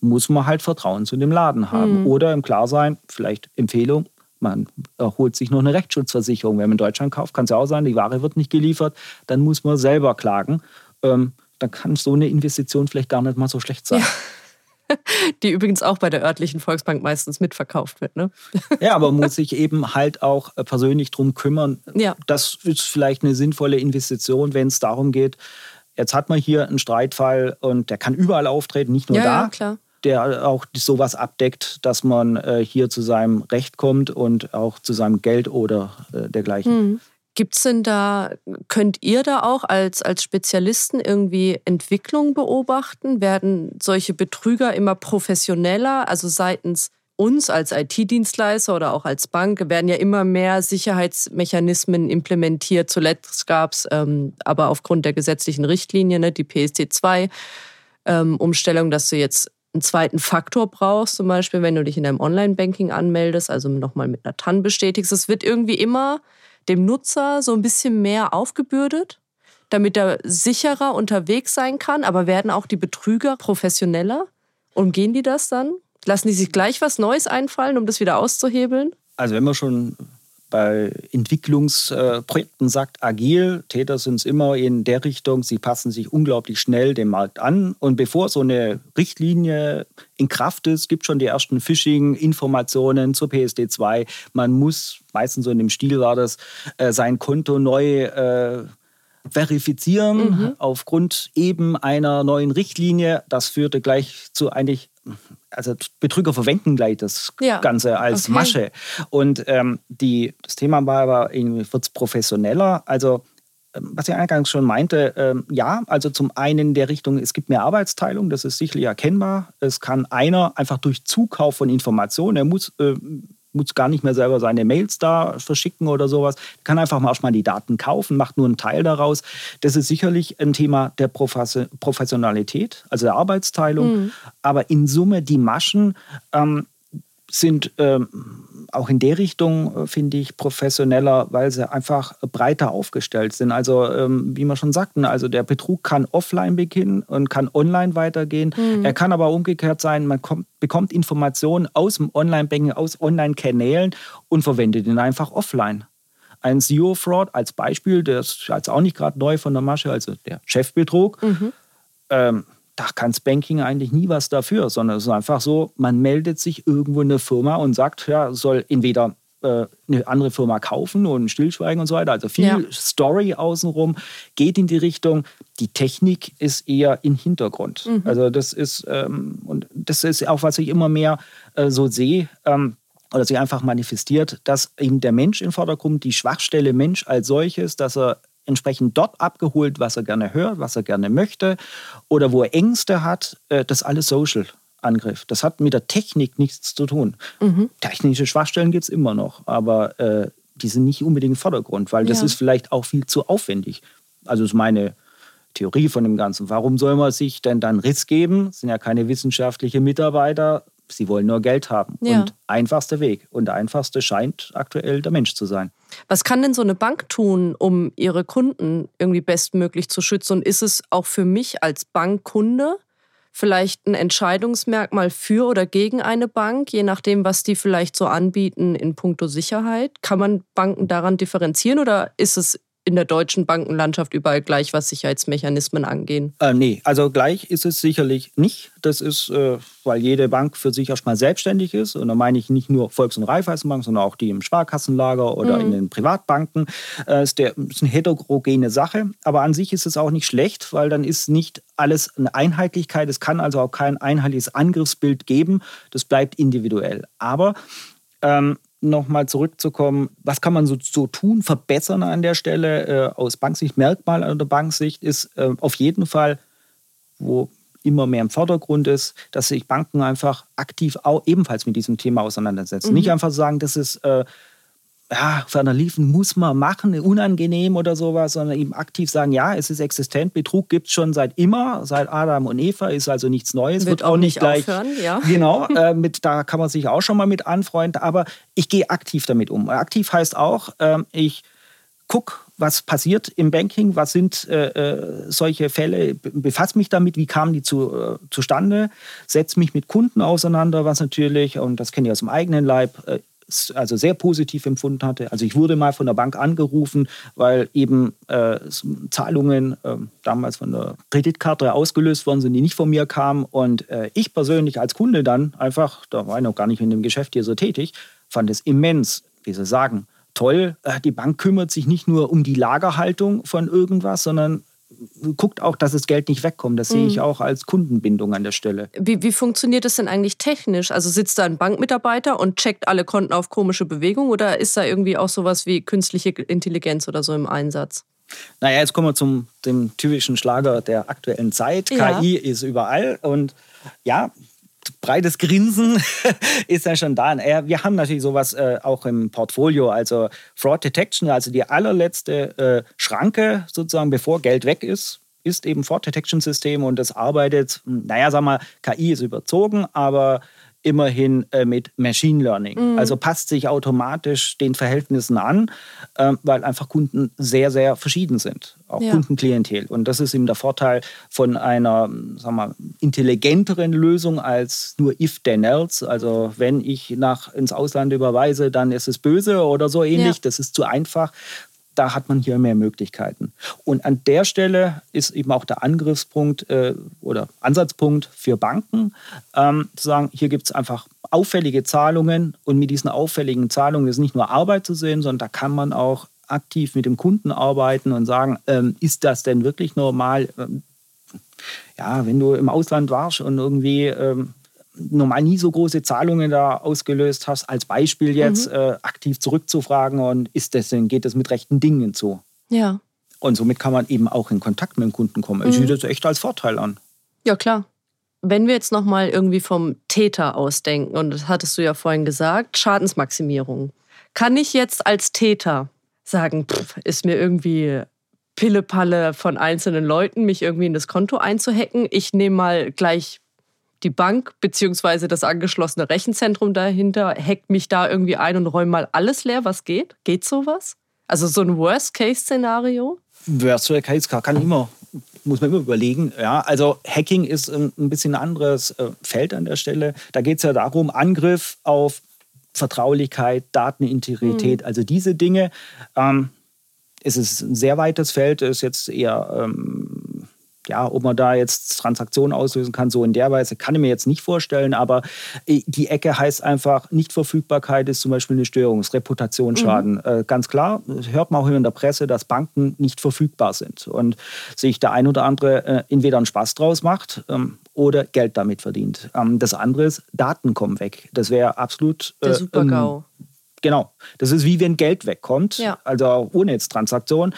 muss man halt Vertrauen zu dem Laden haben. Mhm. Oder im Klarsein, vielleicht Empfehlung, man holt sich noch eine Rechtsschutzversicherung. Wenn man in Deutschland kauft, kann es ja auch sein, die Ware wird nicht geliefert, dann muss man selber klagen. Ähm, dann kann so eine Investition vielleicht gar nicht mal so schlecht sein. Ja. Die übrigens auch bei der örtlichen Volksbank meistens mitverkauft wird. Ne? Ja, aber muss sich eben halt auch äh, persönlich drum kümmern. Ja. Das ist vielleicht eine sinnvolle Investition, wenn es darum geht, jetzt hat man hier einen Streitfall und der kann überall auftreten, nicht nur ja, da. Ja, klar. Der auch sowas abdeckt, dass man äh, hier zu seinem Recht kommt und auch zu seinem Geld oder äh, dergleichen. Mhm. Gibt es denn da, könnt ihr da auch als, als Spezialisten irgendwie Entwicklung beobachten? Werden solche Betrüger immer professioneller, also seitens uns als IT-Dienstleister oder auch als Bank werden ja immer mehr Sicherheitsmechanismen implementiert. Zuletzt gab es ähm, aber aufgrund der gesetzlichen Richtlinie, ne, die PSD2-Umstellung, ähm, dass du jetzt einen zweiten Faktor brauchst, zum Beispiel, wenn du dich in deinem Online-Banking anmeldest, also nochmal mit einer TAN bestätigst. Es wird irgendwie immer dem Nutzer so ein bisschen mehr aufgebürdet, damit er sicherer unterwegs sein kann. Aber werden auch die Betrüger professioneller? Umgehen die das dann? Lassen die sich gleich was Neues einfallen, um das wieder auszuhebeln? Also wenn man schon bei Entwicklungsprojekten sagt, agil, Täter sind es immer in der Richtung, sie passen sich unglaublich schnell dem Markt an. Und bevor so eine Richtlinie in Kraft ist, gibt es schon die ersten Phishing-Informationen zur PSD2. Man muss, meistens so in dem Stil war das, äh, sein Konto neu äh, verifizieren mhm. aufgrund eben einer neuen Richtlinie. Das führte gleich zu eigentlich also Betrüger verwenden gleich das ja. Ganze als okay. Masche. Und ähm, die, das Thema war aber, irgendwie wird es professioneller. Also ähm, was ich eingangs schon meinte, ähm, ja, also zum einen in der Richtung, es gibt mehr Arbeitsteilung, das ist sicherlich erkennbar. Es kann einer einfach durch Zukauf von Informationen, er muss äh, muss gar nicht mehr selber seine Mails da verschicken oder sowas. Kann einfach mal erstmal die Daten kaufen, macht nur einen Teil daraus. Das ist sicherlich ein Thema der Professionalität, also der Arbeitsteilung. Mhm. Aber in Summe die Maschen ähm, sind ähm, auch in der Richtung, äh, finde ich, professioneller, weil sie einfach breiter aufgestellt sind. Also, ähm, wie wir schon sagten, also der Betrug kann offline beginnen und kann online weitergehen. Mhm. Er kann aber umgekehrt sein, man kommt, bekommt Informationen aus dem Online-Banking, aus Online-Kanälen und verwendet ihn einfach offline. Ein Zero-Fraud als Beispiel, der ist jetzt auch nicht gerade neu von der Masche, also der Chefbetrug. Mhm. Ähm, da kann das Banking eigentlich nie was dafür, sondern es ist einfach so, man meldet sich irgendwo in eine Firma und sagt, ja, soll entweder äh, eine andere Firma kaufen und stillschweigen und so weiter. Also viel ja. Story außenrum geht in die Richtung, die Technik ist eher im Hintergrund. Mhm. Also das ist, ähm, und das ist auch, was ich immer mehr äh, so sehe, ähm, oder sich einfach manifestiert, dass eben der Mensch im Vordergrund, die Schwachstelle Mensch als solches, dass er entsprechend dort abgeholt, was er gerne hört, was er gerne möchte oder wo er Ängste hat. Äh, das ist alles Social. Angriff. Das hat mit der Technik nichts zu tun. Mhm. Technische Schwachstellen gibt es immer noch, aber äh, die sind nicht unbedingt im Vordergrund, weil das ja. ist vielleicht auch viel zu aufwendig. Also ist meine Theorie von dem Ganzen. Warum soll man sich denn dann Riss geben? Das sind ja keine wissenschaftlichen Mitarbeiter. Sie wollen nur Geld haben. Ja. Und einfachster Weg. Und der einfachste scheint aktuell der Mensch zu sein. Was kann denn so eine Bank tun, um ihre Kunden irgendwie bestmöglich zu schützen? Und ist es auch für mich als Bankkunde vielleicht ein Entscheidungsmerkmal für oder gegen eine Bank, je nachdem, was die vielleicht so anbieten in puncto Sicherheit? Kann man Banken daran differenzieren oder ist es in der deutschen Bankenlandschaft überall gleich, was Sicherheitsmechanismen angehen? Äh, nee, also gleich ist es sicherlich nicht. Das ist, äh, weil jede Bank für sich erstmal selbstständig ist. Und da meine ich nicht nur Volks- und Raiffeisenbank, sondern auch die im Sparkassenlager oder mhm. in den Privatbanken. Äh, ist, der, ist eine heterogene Sache. Aber an sich ist es auch nicht schlecht, weil dann ist nicht alles eine Einheitlichkeit. Es kann also auch kein einheitliches Angriffsbild geben. Das bleibt individuell. Aber ähm, nochmal zurückzukommen, was kann man so, so, tun, verbessern an der Stelle äh, aus Banksicht? Merkmal an der Banksicht ist äh, auf jeden Fall, wo immer mehr im Vordergrund ist, dass sich Banken einfach aktiv auch ebenfalls mit diesem Thema auseinandersetzen. Mhm. Nicht einfach sagen, das ist äh, ja, ferner liefen muss man machen, unangenehm oder sowas, sondern eben aktiv sagen, ja, es ist existent, Betrug gibt es schon seit immer, seit Adam und Eva, ist also nichts Neues. Wird, wird auch nicht gleich. Aufhören, ja. Genau, äh, mit, da kann man sich auch schon mal mit anfreunden, aber ich gehe aktiv damit um. Aktiv heißt auch, äh, ich gucke, was passiert im Banking, was sind äh, äh solche Fälle, befasse mich damit, wie kamen die zu, äh, zustande, setze mich mit Kunden auseinander, was natürlich, und das kenne ich aus dem eigenen Leib, äh, also sehr positiv empfunden hatte. Also ich wurde mal von der Bank angerufen, weil eben äh, Zahlungen äh, damals von der Kreditkarte ausgelöst worden sind, die nicht von mir kamen. Und äh, ich persönlich als Kunde dann einfach, da war ich noch gar nicht in dem Geschäft hier so tätig, fand es immens, wie Sie sagen, toll. Äh, die Bank kümmert sich nicht nur um die Lagerhaltung von irgendwas, sondern guckt auch, dass das Geld nicht wegkommt. Das mhm. sehe ich mhm. auch als Kundenbindung an der Stelle. Wie, wie funktioniert das denn eigentlich technisch? Also sitzt da ein Bankmitarbeiter und checkt alle Konten auf komische Bewegung oder ist da irgendwie auch sowas wie künstliche Intelligenz oder so im Einsatz? Naja, jetzt kommen wir zum dem typischen Schlager der aktuellen Zeit. Ja. KI ist überall und ja, breites Grinsen ist ja schon da. Wir haben natürlich sowas äh, auch im Portfolio, also Fraud Detection, also die allerletzte äh, Schranke sozusagen, bevor Geld weg ist, ist eben Fraud Detection System und das arbeitet, naja, sag mal, KI ist überzogen, aber immerhin äh, mit Machine Learning. Mhm. Also passt sich automatisch den Verhältnissen an, äh, weil einfach Kunden sehr, sehr verschieden sind. Auch ja. Kundenklientel. Und das ist eben der Vorteil von einer sagen wir, intelligenteren Lösung als nur if then else. Also wenn ich nach ins Ausland überweise, dann ist es böse oder so ähnlich. Ja. Das ist zu einfach da hat man hier mehr Möglichkeiten. Und an der Stelle ist eben auch der Angriffspunkt äh, oder Ansatzpunkt für Banken, ähm, zu sagen, hier gibt es einfach auffällige Zahlungen und mit diesen auffälligen Zahlungen ist nicht nur Arbeit zu sehen, sondern da kann man auch aktiv mit dem Kunden arbeiten und sagen, ähm, ist das denn wirklich normal? Ähm, ja, wenn du im Ausland warst und irgendwie ähm, normal nie so große Zahlungen da ausgelöst hast, als Beispiel jetzt mhm. äh, aktiv zurückzufragen und ist das denn, geht das mit rechten Dingen zu? Ja. Und somit kann man eben auch in Kontakt mit dem Kunden kommen. Mhm. Ich sehe das echt als Vorteil an. Ja, klar. Wenn wir jetzt nochmal irgendwie vom Täter ausdenken, und das hattest du ja vorhin gesagt, Schadensmaximierung. Kann ich jetzt als Täter sagen, pff, ist mir irgendwie Pillepalle von einzelnen Leuten, mich irgendwie in das Konto einzuhacken? Ich nehme mal gleich die Bank bzw. das angeschlossene Rechenzentrum dahinter hackt mich da irgendwie ein und räumt mal alles leer, was geht? Geht sowas? Also so ein Worst-Case-Szenario? Worst-Case kann immer, muss man immer überlegen. Ja, also Hacking ist ein bisschen ein anderes äh, Feld an der Stelle. Da geht es ja darum, Angriff auf Vertraulichkeit, Datenintegrität, mhm. also diese Dinge. Ähm, es ist ein sehr weites Feld, ist jetzt eher ähm, ja, ob man da jetzt Transaktionen auslösen kann, so in der Weise, kann ich mir jetzt nicht vorstellen. Aber äh, die Ecke heißt einfach, Nichtverfügbarkeit ist zum Beispiel eine Störung, ist Reputationsschaden. Mhm. Äh, ganz klar, hört man auch in der Presse, dass Banken nicht verfügbar sind und sich der ein oder andere äh, entweder einen Spaß draus macht ähm, oder Geld damit verdient. Ähm, das andere ist, Daten kommen weg. Das wäre absolut. Der Super-GAU. Ähm, genau. Das ist wie wenn Geld wegkommt, ja. also ohne jetzt Transaktion.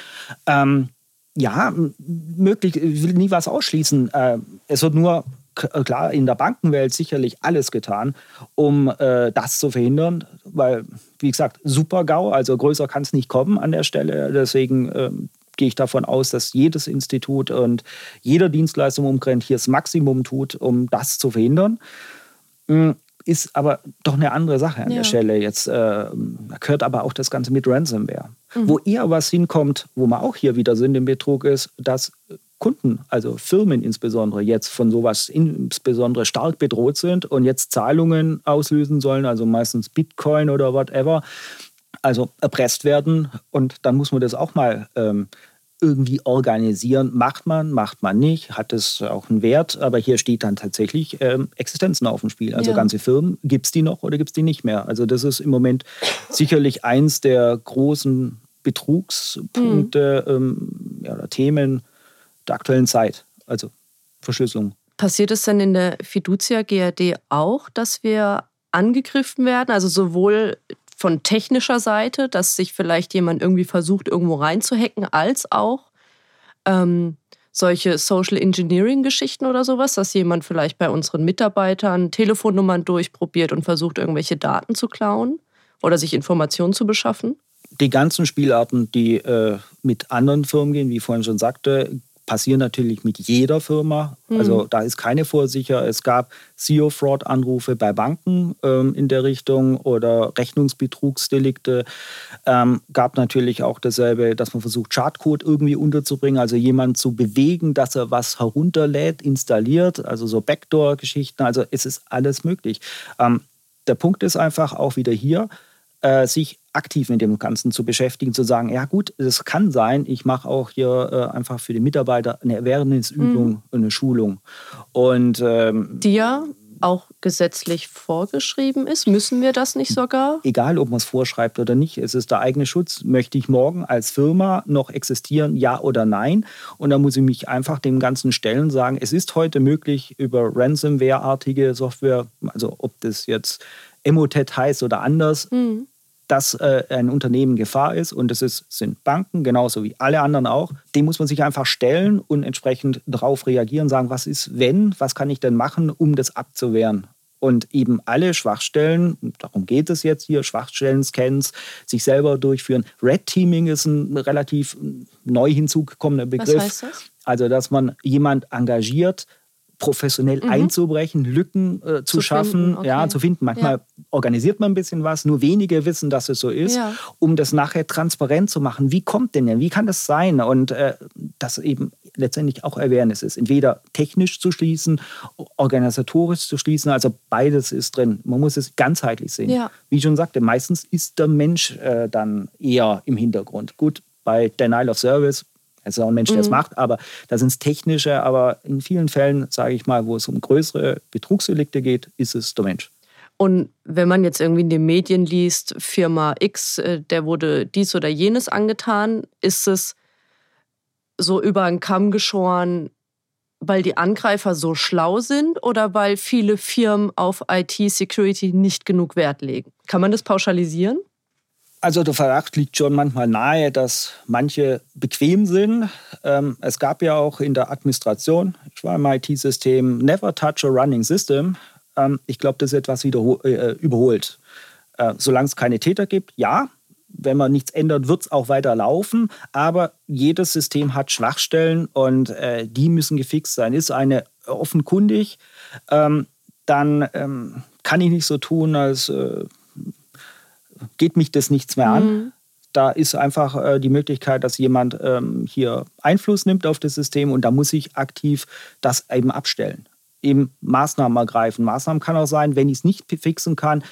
Ähm, ja, möglich, ich will nie was ausschließen. Äh, es wird nur äh, klar in der Bankenwelt sicherlich alles getan, um äh, das zu verhindern, weil, wie gesagt, super GAU, also größer kann es nicht kommen an der Stelle. Deswegen äh, gehe ich davon aus, dass jedes Institut und jeder Dienstleister im Umkreis hier das Maximum tut, um das zu verhindern. Hm, ist aber doch eine andere Sache an ja. der Stelle. Jetzt äh, gehört aber auch das Ganze mit Ransomware. Mhm. Wo eher was hinkommt, wo wir auch hier wieder sind im Betrug, ist, dass Kunden, also Firmen insbesondere, jetzt von sowas insbesondere stark bedroht sind und jetzt Zahlungen auslösen sollen, also meistens Bitcoin oder whatever, also erpresst werden. Und dann muss man das auch mal ähm, irgendwie organisieren. Macht man, macht man nicht, hat es auch einen Wert, aber hier steht dann tatsächlich ähm, Existenzen auf dem Spiel. Also ja. ganze Firmen, gibt es die noch oder gibt es die nicht mehr? Also das ist im Moment sicherlich eins der großen Betrugspunkte mhm. ähm, ja, oder Themen der aktuellen Zeit. Also Verschlüsselung. Passiert es denn in der Fiducia GRD auch, dass wir angegriffen werden? Also sowohl von technischer Seite, dass sich vielleicht jemand irgendwie versucht, irgendwo reinzuhacken, als auch ähm, solche Social Engineering-Geschichten oder sowas, dass jemand vielleicht bei unseren Mitarbeitern Telefonnummern durchprobiert und versucht, irgendwelche Daten zu klauen oder sich Informationen zu beschaffen? Die ganzen Spielarten, die äh, mit anderen Firmen gehen, wie ich vorhin schon sagte, passieren natürlich mit jeder Firma. Mhm. Also da ist keine Vorsicher. Es gab SEO-Fraud-Anrufe bei Banken ähm, in der Richtung oder Rechnungsbetrugsdelikte. Ähm, gab natürlich auch dasselbe, dass man versucht, Chartcode irgendwie unterzubringen, also jemanden zu bewegen, dass er was herunterlädt, installiert, also so Backdoor-Geschichten. Also es ist alles möglich. Ähm, der Punkt ist einfach auch wieder hier, äh, sich aktiv mit dem Ganzen zu beschäftigen, zu sagen, ja gut, es kann sein, ich mache auch hier äh, einfach für die Mitarbeiter eine Awareness-Übung, mhm. eine Schulung. Und ähm, die ja auch gesetzlich vorgeschrieben ist? Müssen wir das nicht sogar? Egal, ob man es vorschreibt oder nicht, es ist der eigene Schutz. Möchte ich morgen als Firma noch existieren, ja oder nein? Und da muss ich mich einfach dem Ganzen stellen, sagen, es ist heute möglich, über Ransomware-artige Software, also ob das jetzt Emotet heißt oder anders, mhm dass äh, ein Unternehmen Gefahr ist und das ist, sind Banken, genauso wie alle anderen auch. Dem muss man sich einfach stellen und entsprechend darauf reagieren, sagen, was ist, wenn, was kann ich denn machen, um das abzuwehren. Und eben alle Schwachstellen, darum geht es jetzt hier, Schwachstellen-Scans, sich selber durchführen. Red Teaming ist ein relativ neu hinzugekommener Begriff. Was heißt das? Also, dass man jemand engagiert, professionell mhm. einzubrechen, Lücken äh, zu, zu, schaffen, finden, okay. ja, zu finden. Manchmal ja. organisiert man ein bisschen was, nur wenige wissen, dass es so ist, ja. um das nachher transparent zu machen. Wie kommt denn denn? Wie kann das sein? Und äh, das eben letztendlich auch Awareness ist. Entweder technisch zu schließen, organisatorisch zu schließen, also beides ist drin. Man muss es ganzheitlich sehen. Ja. Wie ich schon sagte, meistens ist der Mensch äh, dann eher im Hintergrund. Gut, bei Denial of Service es ist auch ein Mensch, der es mhm. macht, aber da sind es technische. Aber in vielen Fällen, sage ich mal, wo es um größere Betrugsdelikte geht, ist es der Mensch. Und wenn man jetzt irgendwie in den Medien liest, Firma X, äh, der wurde dies oder jenes angetan, ist es so über einen Kamm geschoren, weil die Angreifer so schlau sind oder weil viele Firmen auf IT-Security nicht genug Wert legen? Kann man das pauschalisieren? Also der Verdacht liegt schon manchmal nahe, dass manche bequem sind. Ähm, es gab ja auch in der Administration, ich war im IT-System, Never Touch a Running System. Ähm, ich glaube, das ist etwas wieder äh, überholt. Äh, solange es keine Täter gibt, ja. Wenn man nichts ändert, wird es auch weiter laufen. Aber jedes System hat Schwachstellen und äh, die müssen gefixt sein. Ist eine offenkundig, ähm, dann ähm, kann ich nicht so tun, als äh, geht mich das nichts mehr an. Mhm. Da ist einfach äh, die Möglichkeit, dass jemand ähm, hier Einfluss nimmt auf das System und da muss ich aktiv das eben abstellen. Eben Maßnahmen ergreifen. Maßnahmen kann auch sein, wenn ich es nicht fixen kann,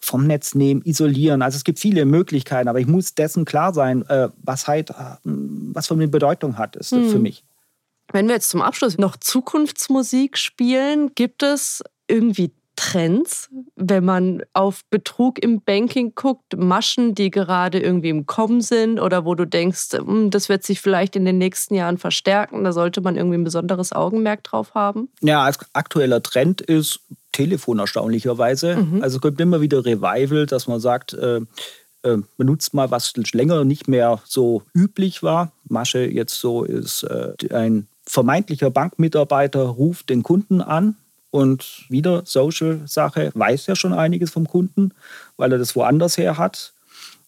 vom Netz nehmen, isolieren. Also es gibt viele Möglichkeiten, aber ich muss dessen klar sein, äh, was halt, äh, was für eine Bedeutung hat es mhm. für mich. Wenn wir jetzt zum Abschluss noch Zukunftsmusik spielen, gibt es irgendwie Trends, wenn man auf Betrug im Banking guckt, Maschen, die gerade irgendwie im Kommen sind oder wo du denkst, hm, das wird sich vielleicht in den nächsten Jahren verstärken, da sollte man irgendwie ein besonderes Augenmerk drauf haben? Ja, als aktueller Trend ist Telefon erstaunlicherweise. Mhm. Also es kommt immer wieder Revival, dass man sagt, äh, äh, benutzt mal, was länger nicht mehr so üblich war. Masche jetzt so ist äh, ein vermeintlicher Bankmitarbeiter ruft den Kunden an und wieder Social-Sache, weiß ja schon einiges vom Kunden, weil er das woanders her hat.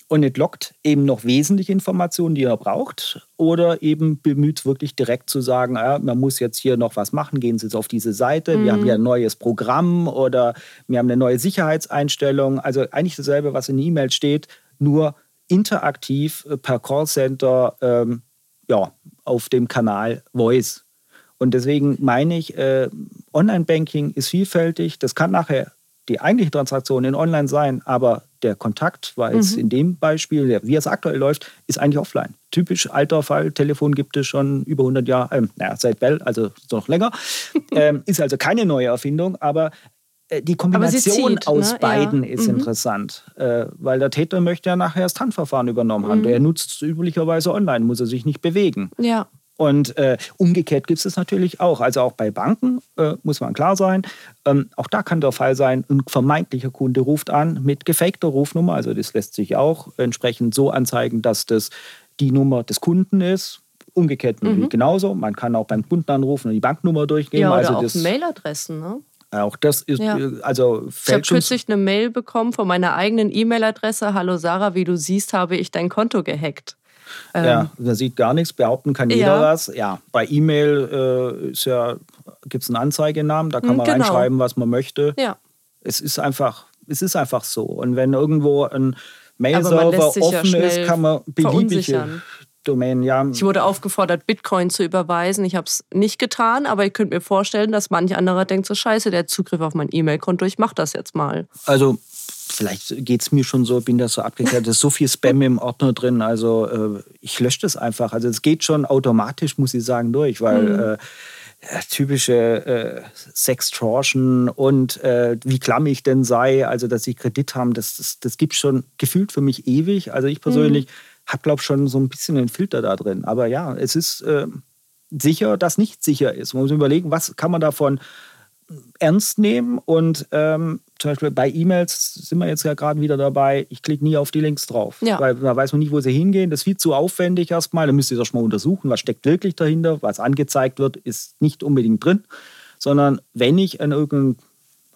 Und entlockt eben noch wesentliche Informationen, die er braucht. Oder eben bemüht wirklich direkt zu sagen, ja, man muss jetzt hier noch was machen, gehen Sie jetzt auf diese Seite, mhm. wir haben hier ein neues Programm oder wir haben eine neue Sicherheitseinstellung. Also eigentlich dasselbe, was in E-Mail steht, nur interaktiv äh, per Callcenter ähm, ja, auf dem Kanal Voice. Und deswegen meine ich, äh, Online-Banking ist vielfältig. Das kann nachher die eigentliche Transaktion in Online sein, aber der Kontakt, weil es mhm. in dem Beispiel, wie es aktuell läuft, ist eigentlich offline. Typisch alter Fall, Telefon gibt es schon über 100 Jahre, ähm, naja, seit Bell, also noch länger. ähm, ist also keine neue Erfindung, aber äh, die Kombination zieht, aus ne? beiden ja. ist mhm. interessant, äh, weil der Täter möchte ja nachher das TAN-Verfahren übernommen haben. Mhm. Der nutzt es üblicherweise online, muss er sich nicht bewegen. Ja. Und äh, umgekehrt gibt es natürlich auch. Also auch bei Banken äh, muss man klar sein. Ähm, auch da kann der Fall sein, ein vermeintlicher Kunde ruft an mit gefakter Rufnummer. Also das lässt sich auch entsprechend so anzeigen, dass das die Nummer des Kunden ist. Umgekehrt mhm. genauso. Man kann auch beim Kunden anrufen und die Banknummer durchgeben. Ja, oder also auch das, Mailadressen, ne? Auch das ist, ja. Äh, also Ich habe kürzlich eine Mail bekommen von meiner eigenen E-Mail-Adresse. Hallo Sarah, wie du siehst, habe ich dein Konto gehackt. Ja, ähm, man sieht gar nichts, behaupten kann jeder ja. was. Ja, bei E-Mail äh, ja, gibt es einen Anzeigenamen, da kann hm, man genau. reinschreiben, was man möchte. Ja. Es ist einfach, es ist einfach so. Und wenn irgendwo ein Mail-Server offen ja ist, kann man beliebige Domain, ja. Ich wurde aufgefordert, Bitcoin zu überweisen. Ich habe es nicht getan, aber ich könnte mir vorstellen, dass manch anderer denkt, so scheiße, der Zugriff auf mein E-Mail-Konto, ich mache das jetzt mal. Also vielleicht geht es mir schon so, bin da so abgeklärt, da ist so viel Spam im Ordner drin, also äh, ich lösche das einfach. Also es geht schon automatisch, muss ich sagen, durch, weil mhm. äh, typische äh, Sextortion und äh, wie klamm ich denn sei, also dass sie Kredit haben, das, das, das gibt schon gefühlt für mich ewig. Also ich persönlich mhm. habe, glaube ich, schon so ein bisschen einen Filter da drin. Aber ja, es ist äh, sicher, dass nicht sicher ist. Man muss überlegen, was kann man davon ernst nehmen und ähm, zum Beispiel bei E-Mails sind wir jetzt ja gerade wieder dabei, ich klicke nie auf die Links drauf, ja. weil da weiß man nicht, wo sie hingehen. Das ist viel zu aufwendig erstmal. Da müsst ihr das mal untersuchen, was steckt wirklich dahinter. Was angezeigt wird, ist nicht unbedingt drin, sondern wenn ich an irgendeinem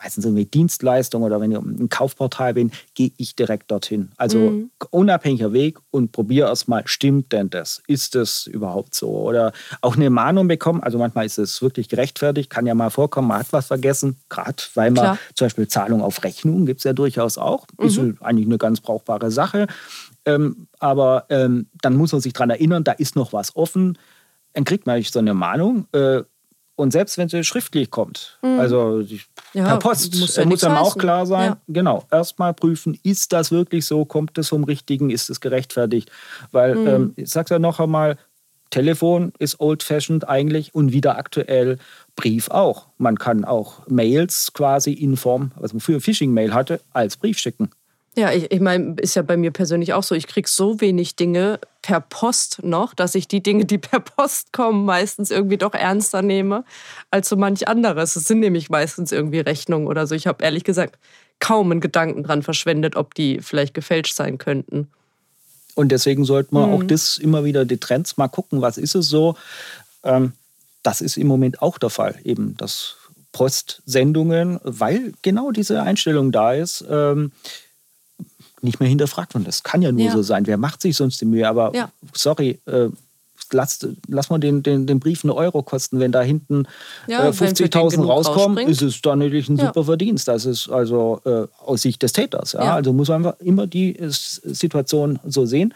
meistens irgendwie Dienstleistung oder wenn ich im Kaufportal bin, gehe ich direkt dorthin. Also mhm. unabhängiger Weg und probiere erstmal, stimmt denn das? Ist das überhaupt so? Oder auch eine Mahnung bekommen. Also manchmal ist es wirklich gerechtfertigt, kann ja mal vorkommen, man hat was vergessen, gerade weil man Klar. zum Beispiel Zahlung auf Rechnung gibt es ja durchaus auch. Mhm. Ist eigentlich eine ganz brauchbare Sache. Ähm, aber ähm, dann muss man sich daran erinnern, da ist noch was offen. Dann kriegt man so eine Mahnung. Äh, und selbst wenn sie schriftlich kommt, mhm. also ja, per Post, muss, ja muss einem auch klar sein, ja. genau, erstmal prüfen, ist das wirklich so, kommt es vom Richtigen, ist es gerechtfertigt? Weil, mhm. ähm, ich sage ja noch einmal, Telefon ist old-fashioned eigentlich und wieder aktuell. Brief auch. Man kann auch Mails quasi in Form, was man früher Phishing-Mail hatte, als Brief schicken. Ja, ich, ich meine, ist ja bei mir persönlich auch so. Ich kriege so wenig Dinge per Post noch, dass ich die Dinge, die per Post kommen, meistens irgendwie doch ernster nehme als so manch anderes. Es sind nämlich meistens irgendwie Rechnungen oder so. Ich habe ehrlich gesagt kaum einen Gedanken dran verschwendet, ob die vielleicht gefälscht sein könnten. Und deswegen sollte man mhm. auch das immer wieder die Trends mal gucken, was ist es so. Ähm, das ist im Moment auch der Fall, eben das Postsendungen, weil genau diese Einstellung da ist. Ähm, nicht mehr hinterfragt worden. Das kann ja nur ja. so sein. Wer macht sich sonst die Mühe? Aber ja. sorry, äh, lass, lass mal den, den, den Brief einen Euro kosten. Wenn da hinten ja, äh, 50.000 rauskommen, ist es dann natürlich ein super Verdienst. Das ist also äh, aus Sicht des Täters. Also muss man einfach immer die äh, Situation so sehen.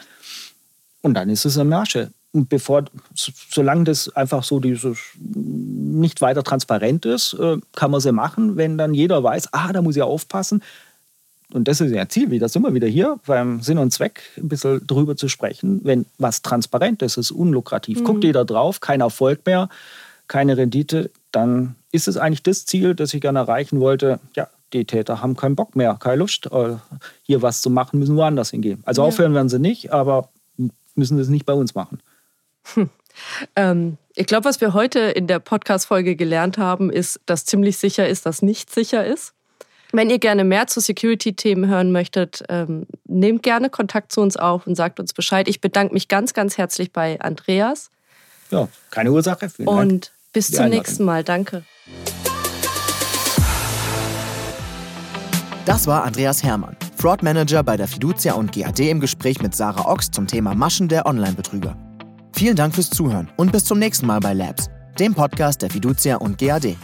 Und dann ist es eine Masche. Und bevor, solange das einfach so dieses nicht weiter transparent ist, äh, kann man sie machen. Wenn dann jeder weiß, ah, da muss ich aufpassen, und das ist ja Ziel, wie das immer wieder hier beim Sinn und Zweck ein bisschen drüber zu sprechen, wenn was transparent ist, ist unlukrativ. Mhm. Guckt jeder drauf, kein Erfolg mehr, keine Rendite, dann ist es eigentlich das Ziel, das ich gerne erreichen wollte. Ja, die Täter haben keinen Bock mehr, keine Lust, äh, hier was zu machen, müssen woanders hingehen. Also ja. aufhören werden sie nicht, aber müssen es nicht bei uns machen. Hm. Ähm, ich glaube, was wir heute in der Podcast-Folge gelernt haben, ist, dass ziemlich sicher ist, dass nicht sicher ist. Wenn ihr gerne mehr zu Security-Themen hören möchtet, ähm, nehmt gerne Kontakt zu uns auf und sagt uns Bescheid. Ich bedanke mich ganz, ganz herzlich bei Andreas. Ja, keine Ursache. Vielen und Dank. bis zum nächsten Mal. Danke. Das war Andreas Hermann, Fraud Manager bei der Fiducia und GAD im Gespräch mit Sarah Ochs zum Thema Maschen der Online-Betrüger. Vielen Dank fürs Zuhören und bis zum nächsten Mal bei Labs, dem Podcast der Fiducia und GAD.